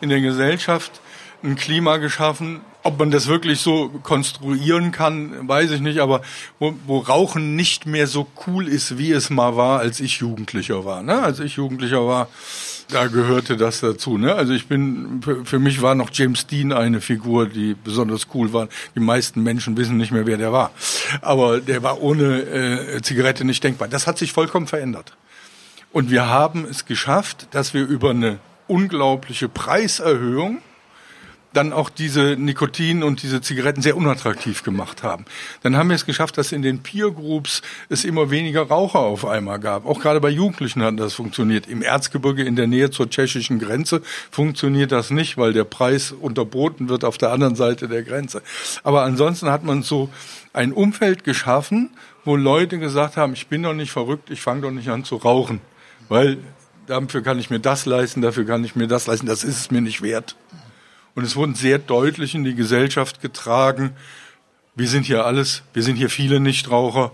in der Gesellschaft ein Klima geschaffen, ob man das wirklich so konstruieren kann, weiß ich nicht, aber wo, wo Rauchen nicht mehr so cool ist, wie es mal war, als ich Jugendlicher war. Ne? Als ich Jugendlicher war, da gehörte das dazu. Ne? Also ich bin, für, mich war noch James Dean eine Figur, die besonders cool war. Die meisten Menschen wissen nicht mehr, wer der war. Aber der war ohne äh, Zigarette nicht denkbar. Das hat sich vollkommen verändert. Und wir haben es geschafft, dass wir über eine unglaubliche Preiserhöhung dann auch diese Nikotin und diese Zigaretten sehr unattraktiv gemacht haben. Dann haben wir es geschafft, dass in den Peer Groups es immer weniger Raucher auf einmal gab. Auch gerade bei Jugendlichen hat das funktioniert. Im Erzgebirge in der Nähe zur tschechischen Grenze funktioniert das nicht, weil der Preis unterboten wird auf der anderen Seite der Grenze. Aber ansonsten hat man so ein Umfeld geschaffen, wo Leute gesagt haben, ich bin doch nicht verrückt, ich fange doch nicht an zu rauchen, weil dafür kann ich mir das leisten, dafür kann ich mir das leisten, das ist es mir nicht wert. Und es wurden sehr deutlich in die Gesellschaft getragen, wir sind hier alles, wir sind hier viele Nichtraucher,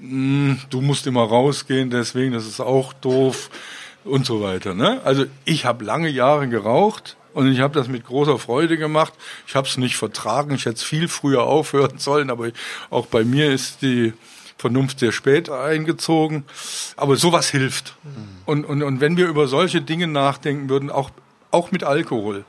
hm, du musst immer rausgehen, deswegen, das ist auch doof und so weiter. Ne? Also ich habe lange Jahre geraucht und ich habe das mit großer Freude gemacht. Ich habe es nicht vertragen, ich hätte es viel früher aufhören sollen, aber auch bei mir ist die Vernunft sehr spät eingezogen. Aber sowas hilft. Mhm. Und, und, und wenn wir über solche Dinge nachdenken würden, auch, auch mit Alkohol,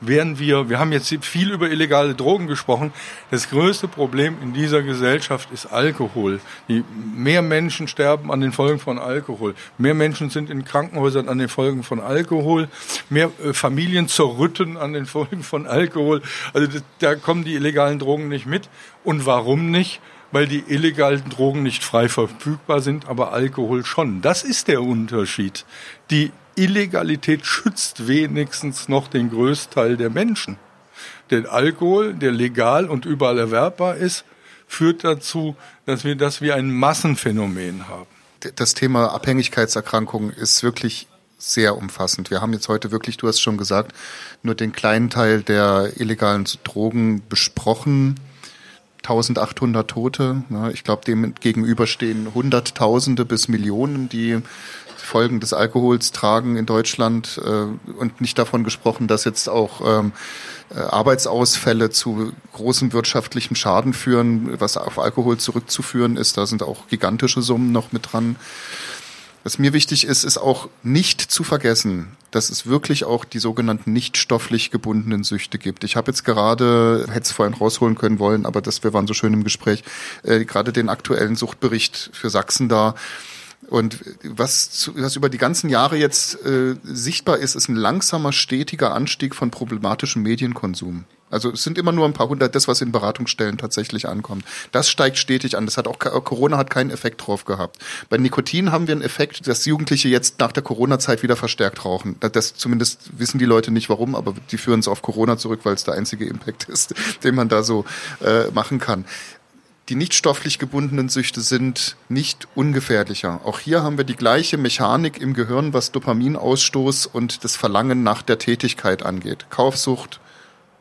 wären wir, wir haben jetzt viel über illegale Drogen gesprochen, das größte Problem in dieser Gesellschaft ist Alkohol. Die, mehr Menschen sterben an den Folgen von Alkohol, mehr Menschen sind in Krankenhäusern an den Folgen von Alkohol, mehr äh, Familien zerrütten an den Folgen von Alkohol. Also das, da kommen die illegalen Drogen nicht mit. Und warum nicht? weil die illegalen Drogen nicht frei verfügbar sind, aber Alkohol schon. Das ist der Unterschied. Die Illegalität schützt wenigstens noch den Größteil der Menschen. Denn Alkohol, der legal und überall erwerbbar ist, führt dazu, dass wir das wie ein Massenphänomen haben. Das Thema Abhängigkeitserkrankungen ist wirklich sehr umfassend. Wir haben jetzt heute wirklich, du hast schon gesagt, nur den kleinen Teil der illegalen Drogen besprochen. 1800 Tote. Ich glaube, dem gegenüber stehen Hunderttausende bis Millionen, die Folgen des Alkohols tragen in Deutschland äh, und nicht davon gesprochen, dass jetzt auch ähm, äh, Arbeitsausfälle zu großem wirtschaftlichem Schaden führen, was auf Alkohol zurückzuführen ist. Da sind auch gigantische Summen noch mit dran. Was mir wichtig ist, ist auch nicht zu vergessen, dass es wirklich auch die sogenannten nicht stofflich gebundenen Süchte gibt. Ich habe jetzt gerade, hätte es vorhin rausholen können wollen, aber das, wir waren so schön im Gespräch, äh, gerade den aktuellen Suchtbericht für Sachsen da. Und was, was über die ganzen Jahre jetzt äh, sichtbar ist, ist ein langsamer, stetiger Anstieg von problematischem Medienkonsum. Also es sind immer nur ein paar hundert, das, was in Beratungsstellen tatsächlich ankommt. Das steigt stetig an. Das hat auch Corona hat keinen Effekt drauf gehabt. Bei Nikotin haben wir einen Effekt, dass Jugendliche jetzt nach der Corona-Zeit wieder verstärkt rauchen. Das zumindest wissen die Leute nicht warum, aber die führen es auf Corona zurück, weil es der einzige Impact ist, den man da so äh, machen kann. Die nicht stofflich gebundenen Süchte sind nicht ungefährlicher. Auch hier haben wir die gleiche Mechanik im Gehirn, was Dopaminausstoß und das Verlangen nach der Tätigkeit angeht. Kaufsucht,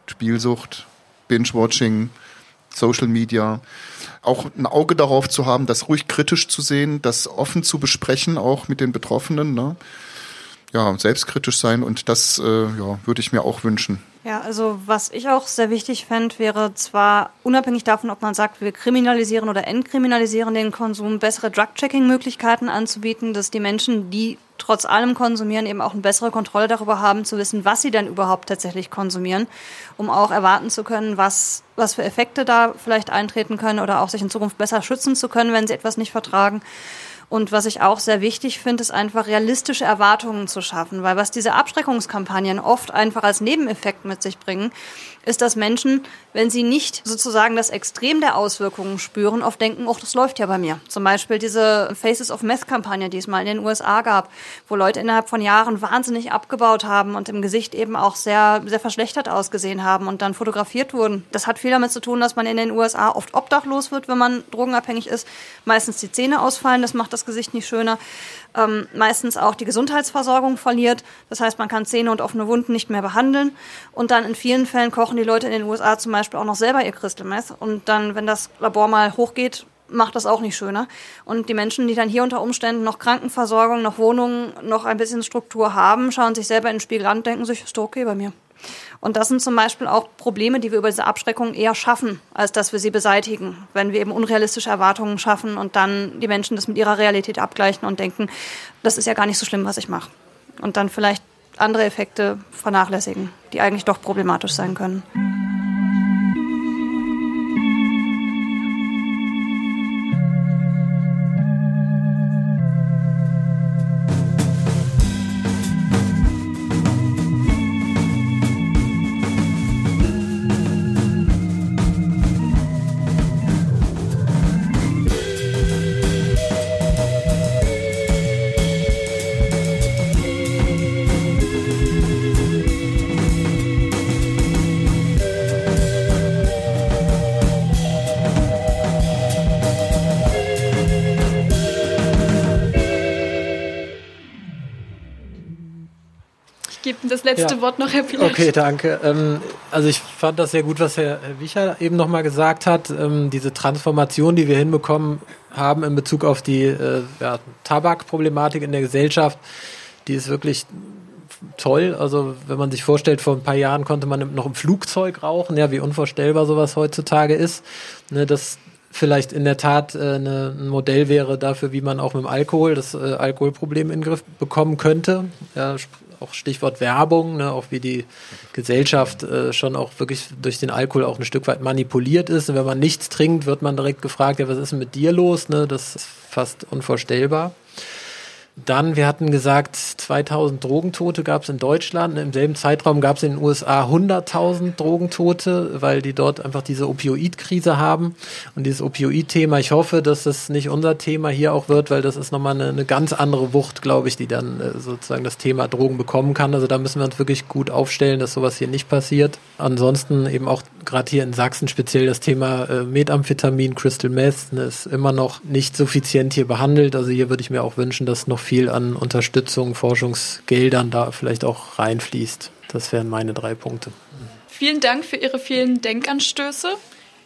Spielsucht, Binge-Watching, Social Media. auch ein Auge darauf zu haben, das ruhig kritisch zu sehen, das offen zu besprechen, auch mit den Betroffenen. Ne? Ja, selbstkritisch sein und das äh, ja, würde ich mir auch wünschen. Ja, also was ich auch sehr wichtig fände, wäre zwar unabhängig davon, ob man sagt, wir kriminalisieren oder entkriminalisieren den Konsum, bessere Drug-Checking-Möglichkeiten anzubieten, dass die Menschen, die trotz allem konsumieren, eben auch eine bessere Kontrolle darüber haben, zu wissen, was sie denn überhaupt tatsächlich konsumieren, um auch erwarten zu können, was, was für Effekte da vielleicht eintreten können oder auch sich in Zukunft besser schützen zu können, wenn sie etwas nicht vertragen. Und was ich auch sehr wichtig finde, ist einfach realistische Erwartungen zu schaffen, weil was diese Abschreckungskampagnen oft einfach als Nebeneffekt mit sich bringen, ist, dass Menschen, wenn sie nicht sozusagen das Extrem der Auswirkungen spüren, oft denken, oh, das läuft ja bei mir. Zum Beispiel diese Faces of Meth-Kampagne, die es mal in den USA gab, wo Leute innerhalb von Jahren wahnsinnig abgebaut haben und im Gesicht eben auch sehr, sehr verschlechtert ausgesehen haben und dann fotografiert wurden. Das hat viel damit zu tun, dass man in den USA oft obdachlos wird, wenn man drogenabhängig ist, meistens die Zähne ausfallen, das macht das Gesicht nicht schöner ähm, meistens auch die Gesundheitsversorgung verliert. Das heißt, man kann Zähne und offene Wunden nicht mehr behandeln. Und dann in vielen Fällen kochen die Leute in den USA zum Beispiel auch noch selber ihr Crystal Meth. Und dann, wenn das Labor mal hochgeht, macht das auch nicht schöner. Und die Menschen, die dann hier unter Umständen noch Krankenversorgung, noch Wohnungen, noch ein bisschen Struktur haben, schauen sich selber in den Spiegel an und denken sich, ist doch okay bei mir. Und das sind zum Beispiel auch Probleme, die wir über diese Abschreckung eher schaffen, als dass wir sie beseitigen. Wenn wir eben unrealistische Erwartungen schaffen und dann die Menschen das mit ihrer Realität abgleichen und denken, das ist ja gar nicht so schlimm, was ich mache. Und dann vielleicht andere Effekte vernachlässigen, die eigentlich doch problematisch sein können. Das letzte ja. Wort noch, Herr Pilat. Okay, danke. Ähm, also ich fand das sehr gut, was Herr, Herr Wicher eben nochmal gesagt hat. Ähm, diese Transformation, die wir hinbekommen haben in Bezug auf die äh, ja, Tabakproblematik in der Gesellschaft, die ist wirklich toll. Also wenn man sich vorstellt, vor ein paar Jahren konnte man noch im Flugzeug rauchen, ja, wie unvorstellbar sowas heutzutage ist. Ne, das vielleicht in der Tat äh, ne, ein Modell wäre dafür, wie man auch mit dem Alkohol das äh, Alkoholproblem in den Griff bekommen könnte. Ja, auch Stichwort Werbung, ne, auch wie die Gesellschaft äh, schon auch wirklich durch den Alkohol auch ein Stück weit manipuliert ist. Und wenn man nichts trinkt, wird man direkt gefragt, ja, was ist denn mit dir los? Ne? Das ist fast unvorstellbar. Dann, wir hatten gesagt, 2000 Drogentote gab es in Deutschland. Im selben Zeitraum gab es in den USA 100.000 Drogentote, weil die dort einfach diese Opioidkrise haben. Und dieses Opioid-Thema, ich hoffe, dass das nicht unser Thema hier auch wird, weil das ist nochmal eine, eine ganz andere Wucht, glaube ich, die dann äh, sozusagen das Thema Drogen bekommen kann. Also da müssen wir uns wirklich gut aufstellen, dass sowas hier nicht passiert. Ansonsten eben auch gerade hier in Sachsen speziell das Thema äh, Methamphetamin, Crystal Meth, ne, ist immer noch nicht suffizient hier behandelt. Also hier würde ich mir auch wünschen, dass noch viel an Unterstützung, Forschungsgeldern da vielleicht auch reinfließt. Das wären meine drei Punkte. Vielen Dank für Ihre vielen Denkanstöße.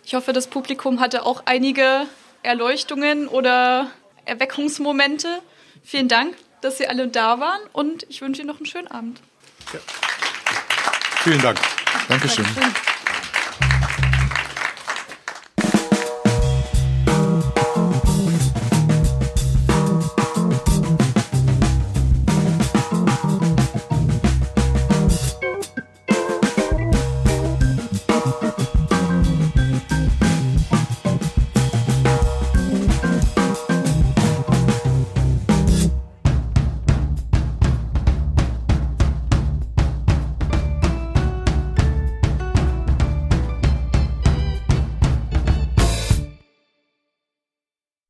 Ich hoffe, das Publikum hatte auch einige Erleuchtungen oder Erweckungsmomente. Vielen Dank, dass Sie alle da waren und ich wünsche Ihnen noch einen schönen Abend. Ja. Vielen Dank. Dankeschön. Dankeschön.